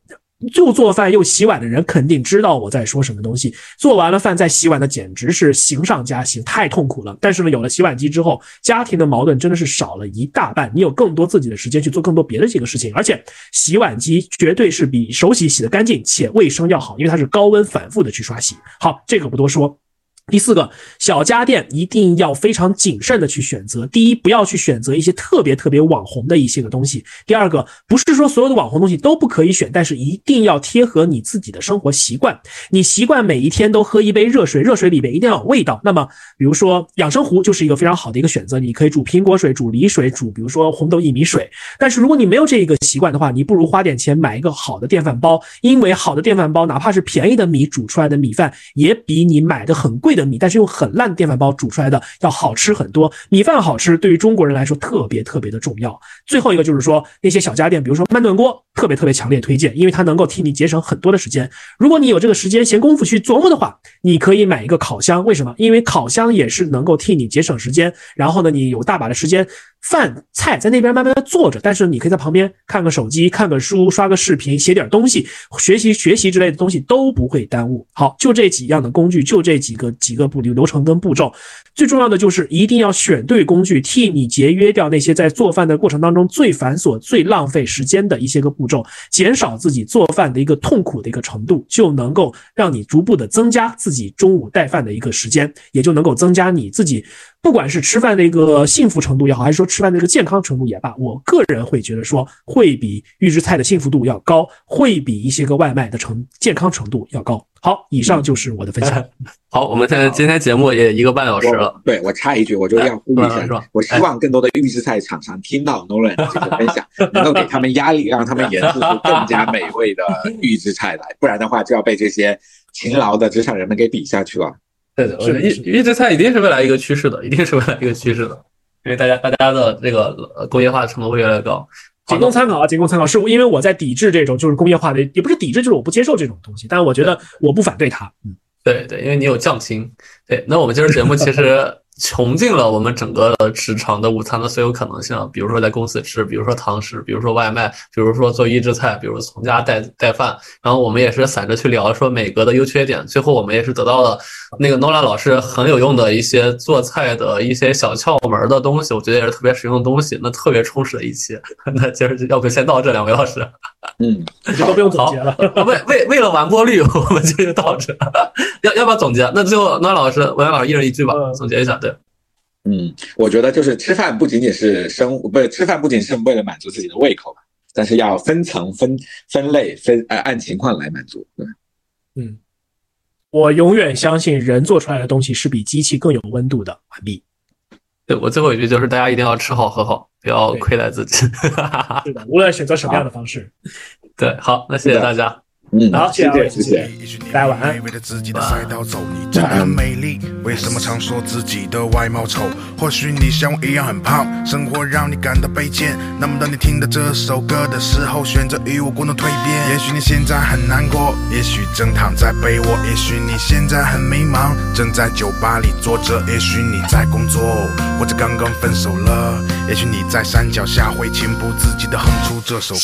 就做饭又洗碗的人肯定知道我在说什么东西。做完了饭再洗碗的简直是行上加行，太痛苦了。但是呢，有了洗碗机之后，家庭的矛盾真的是少了一大半。你有更多自己的时间去做更多别的这个事情，而且洗碗机绝对是比手洗洗的干净且卫生要好，因为它是高温反复的去刷洗。好，这个不多说。第四个小家电一定要非常谨慎的去选择。第一，不要去选择一些特别特别网红的一些个东西。第二个，不是说所有的网红东西都不可以选，但是一定要贴合你自己的生活习惯。你习惯每一天都喝一杯热水，热水里边一定要有味道。那么，比如说养生壶就是一个非常好的一个选择。你可以煮苹果水、煮梨水、煮比如说红豆薏米水。但是如果你没有这一个习惯的话，你不如花点钱买一个好的电饭煲，因为好的电饭煲哪怕是便宜的米煮出来的米饭，也比你买的很贵。的米，但是用很烂电饭煲煮出来的要好吃很多。米饭好吃，对于中国人来说特别特别的重要。最后一个就是说，那些小家电，比如说慢炖锅，特别特别强烈推荐，因为它能够替你节省很多的时间。如果你有这个时间闲工夫去琢磨的话，你可以买一个烤箱。为什么？因为烤箱也是能够替你节省时间。然后呢，你有大把的时间。饭菜在那边慢慢的做着，但是你可以在旁边看个手机、看个书、刷个视频、写点东西、学习学习之类的东西都不会耽误。好，就这几样的工具，就这几个几个步流流程跟步骤。最重要的就是一定要选对工具，替你节约掉那些在做饭的过程当中最繁琐、最浪费时间的一些个步骤，减少自己做饭的一个痛苦的一个程度，就能够让你逐步的增加自己中午带饭的一个时间，也就能够增加你自己。不管是吃饭的一个幸福程度也好，还是说吃饭的一个健康程度也罢，我个人会觉得说会比预制菜的幸福度要高，会比一些个外卖的成健康程度要高。好，以上就是我的分享。<laughs> 好，我们现在今天节目也一个半小时了。对我插一句，我就要呼吁一下，<laughs> 我希望更多的预制菜厂商听到 Nolan 这个分享，能够给他们压力，让他们研制出更加美味的预制菜来，不然的话就要被这些勤劳的职场人们给比下去了。对的，预预制菜一定是未来一个趋势的，一定是未来一个趋势的。因为大家大家的这个工业化程度会越来越高。仅供参考啊，仅供参考。是因为我在抵制这种就是工业化的，也不是抵制，就是我不接受这种东西。但是我觉得我不反对它。嗯，对对，因为你有匠心。对，那我们今儿节目其实。穷尽了我们整个职场的午餐的所有可能性，比如说在公司吃，比如说堂食，比如说外卖，比如说做预制菜，比如从家带带饭。然后我们也是散着去聊说每个的优缺点，最后我们也是得到了 <laughs> 那个 Nola 老师很有用的一些做菜的一些小窍门的东西，我觉得也是特别实用的东西，那特别充实的一期。<laughs> 那今儿要不先到这，两位老师。嗯，都 <laughs> 不用总结了。为为为了完播率，我们就到这。要要不要总结？那最后 Nola 老师、文渊老师一人一句吧，总结一下。对。嗯，我觉得就是吃饭不仅仅是生，不是吃饭不仅是为了满足自己的胃口但是要分层、分分类、分呃按情况来满足。对，嗯，我永远相信人做出来的东西是比机器更有温度的。完毕。对我最后一句就是大家一定要吃好喝好，不要亏待自己。<laughs> 是的，无论选择什么样的方式。对，好，那谢谢大家。嗯，好，谢谢，谢谢，大家晚安。很美丽，为什么常说自己的外貌丑？或许你像我一样很胖，生活让你感到卑贱。那么当你听到这首歌的时候，选择与我共同蜕变。也许你现在很难过，也许正躺在被窝，也许你现在很迷茫，正在酒吧里坐着。也许你在工作，或者刚刚分手了。也许你在山脚下会情不自禁地哼出这首歌。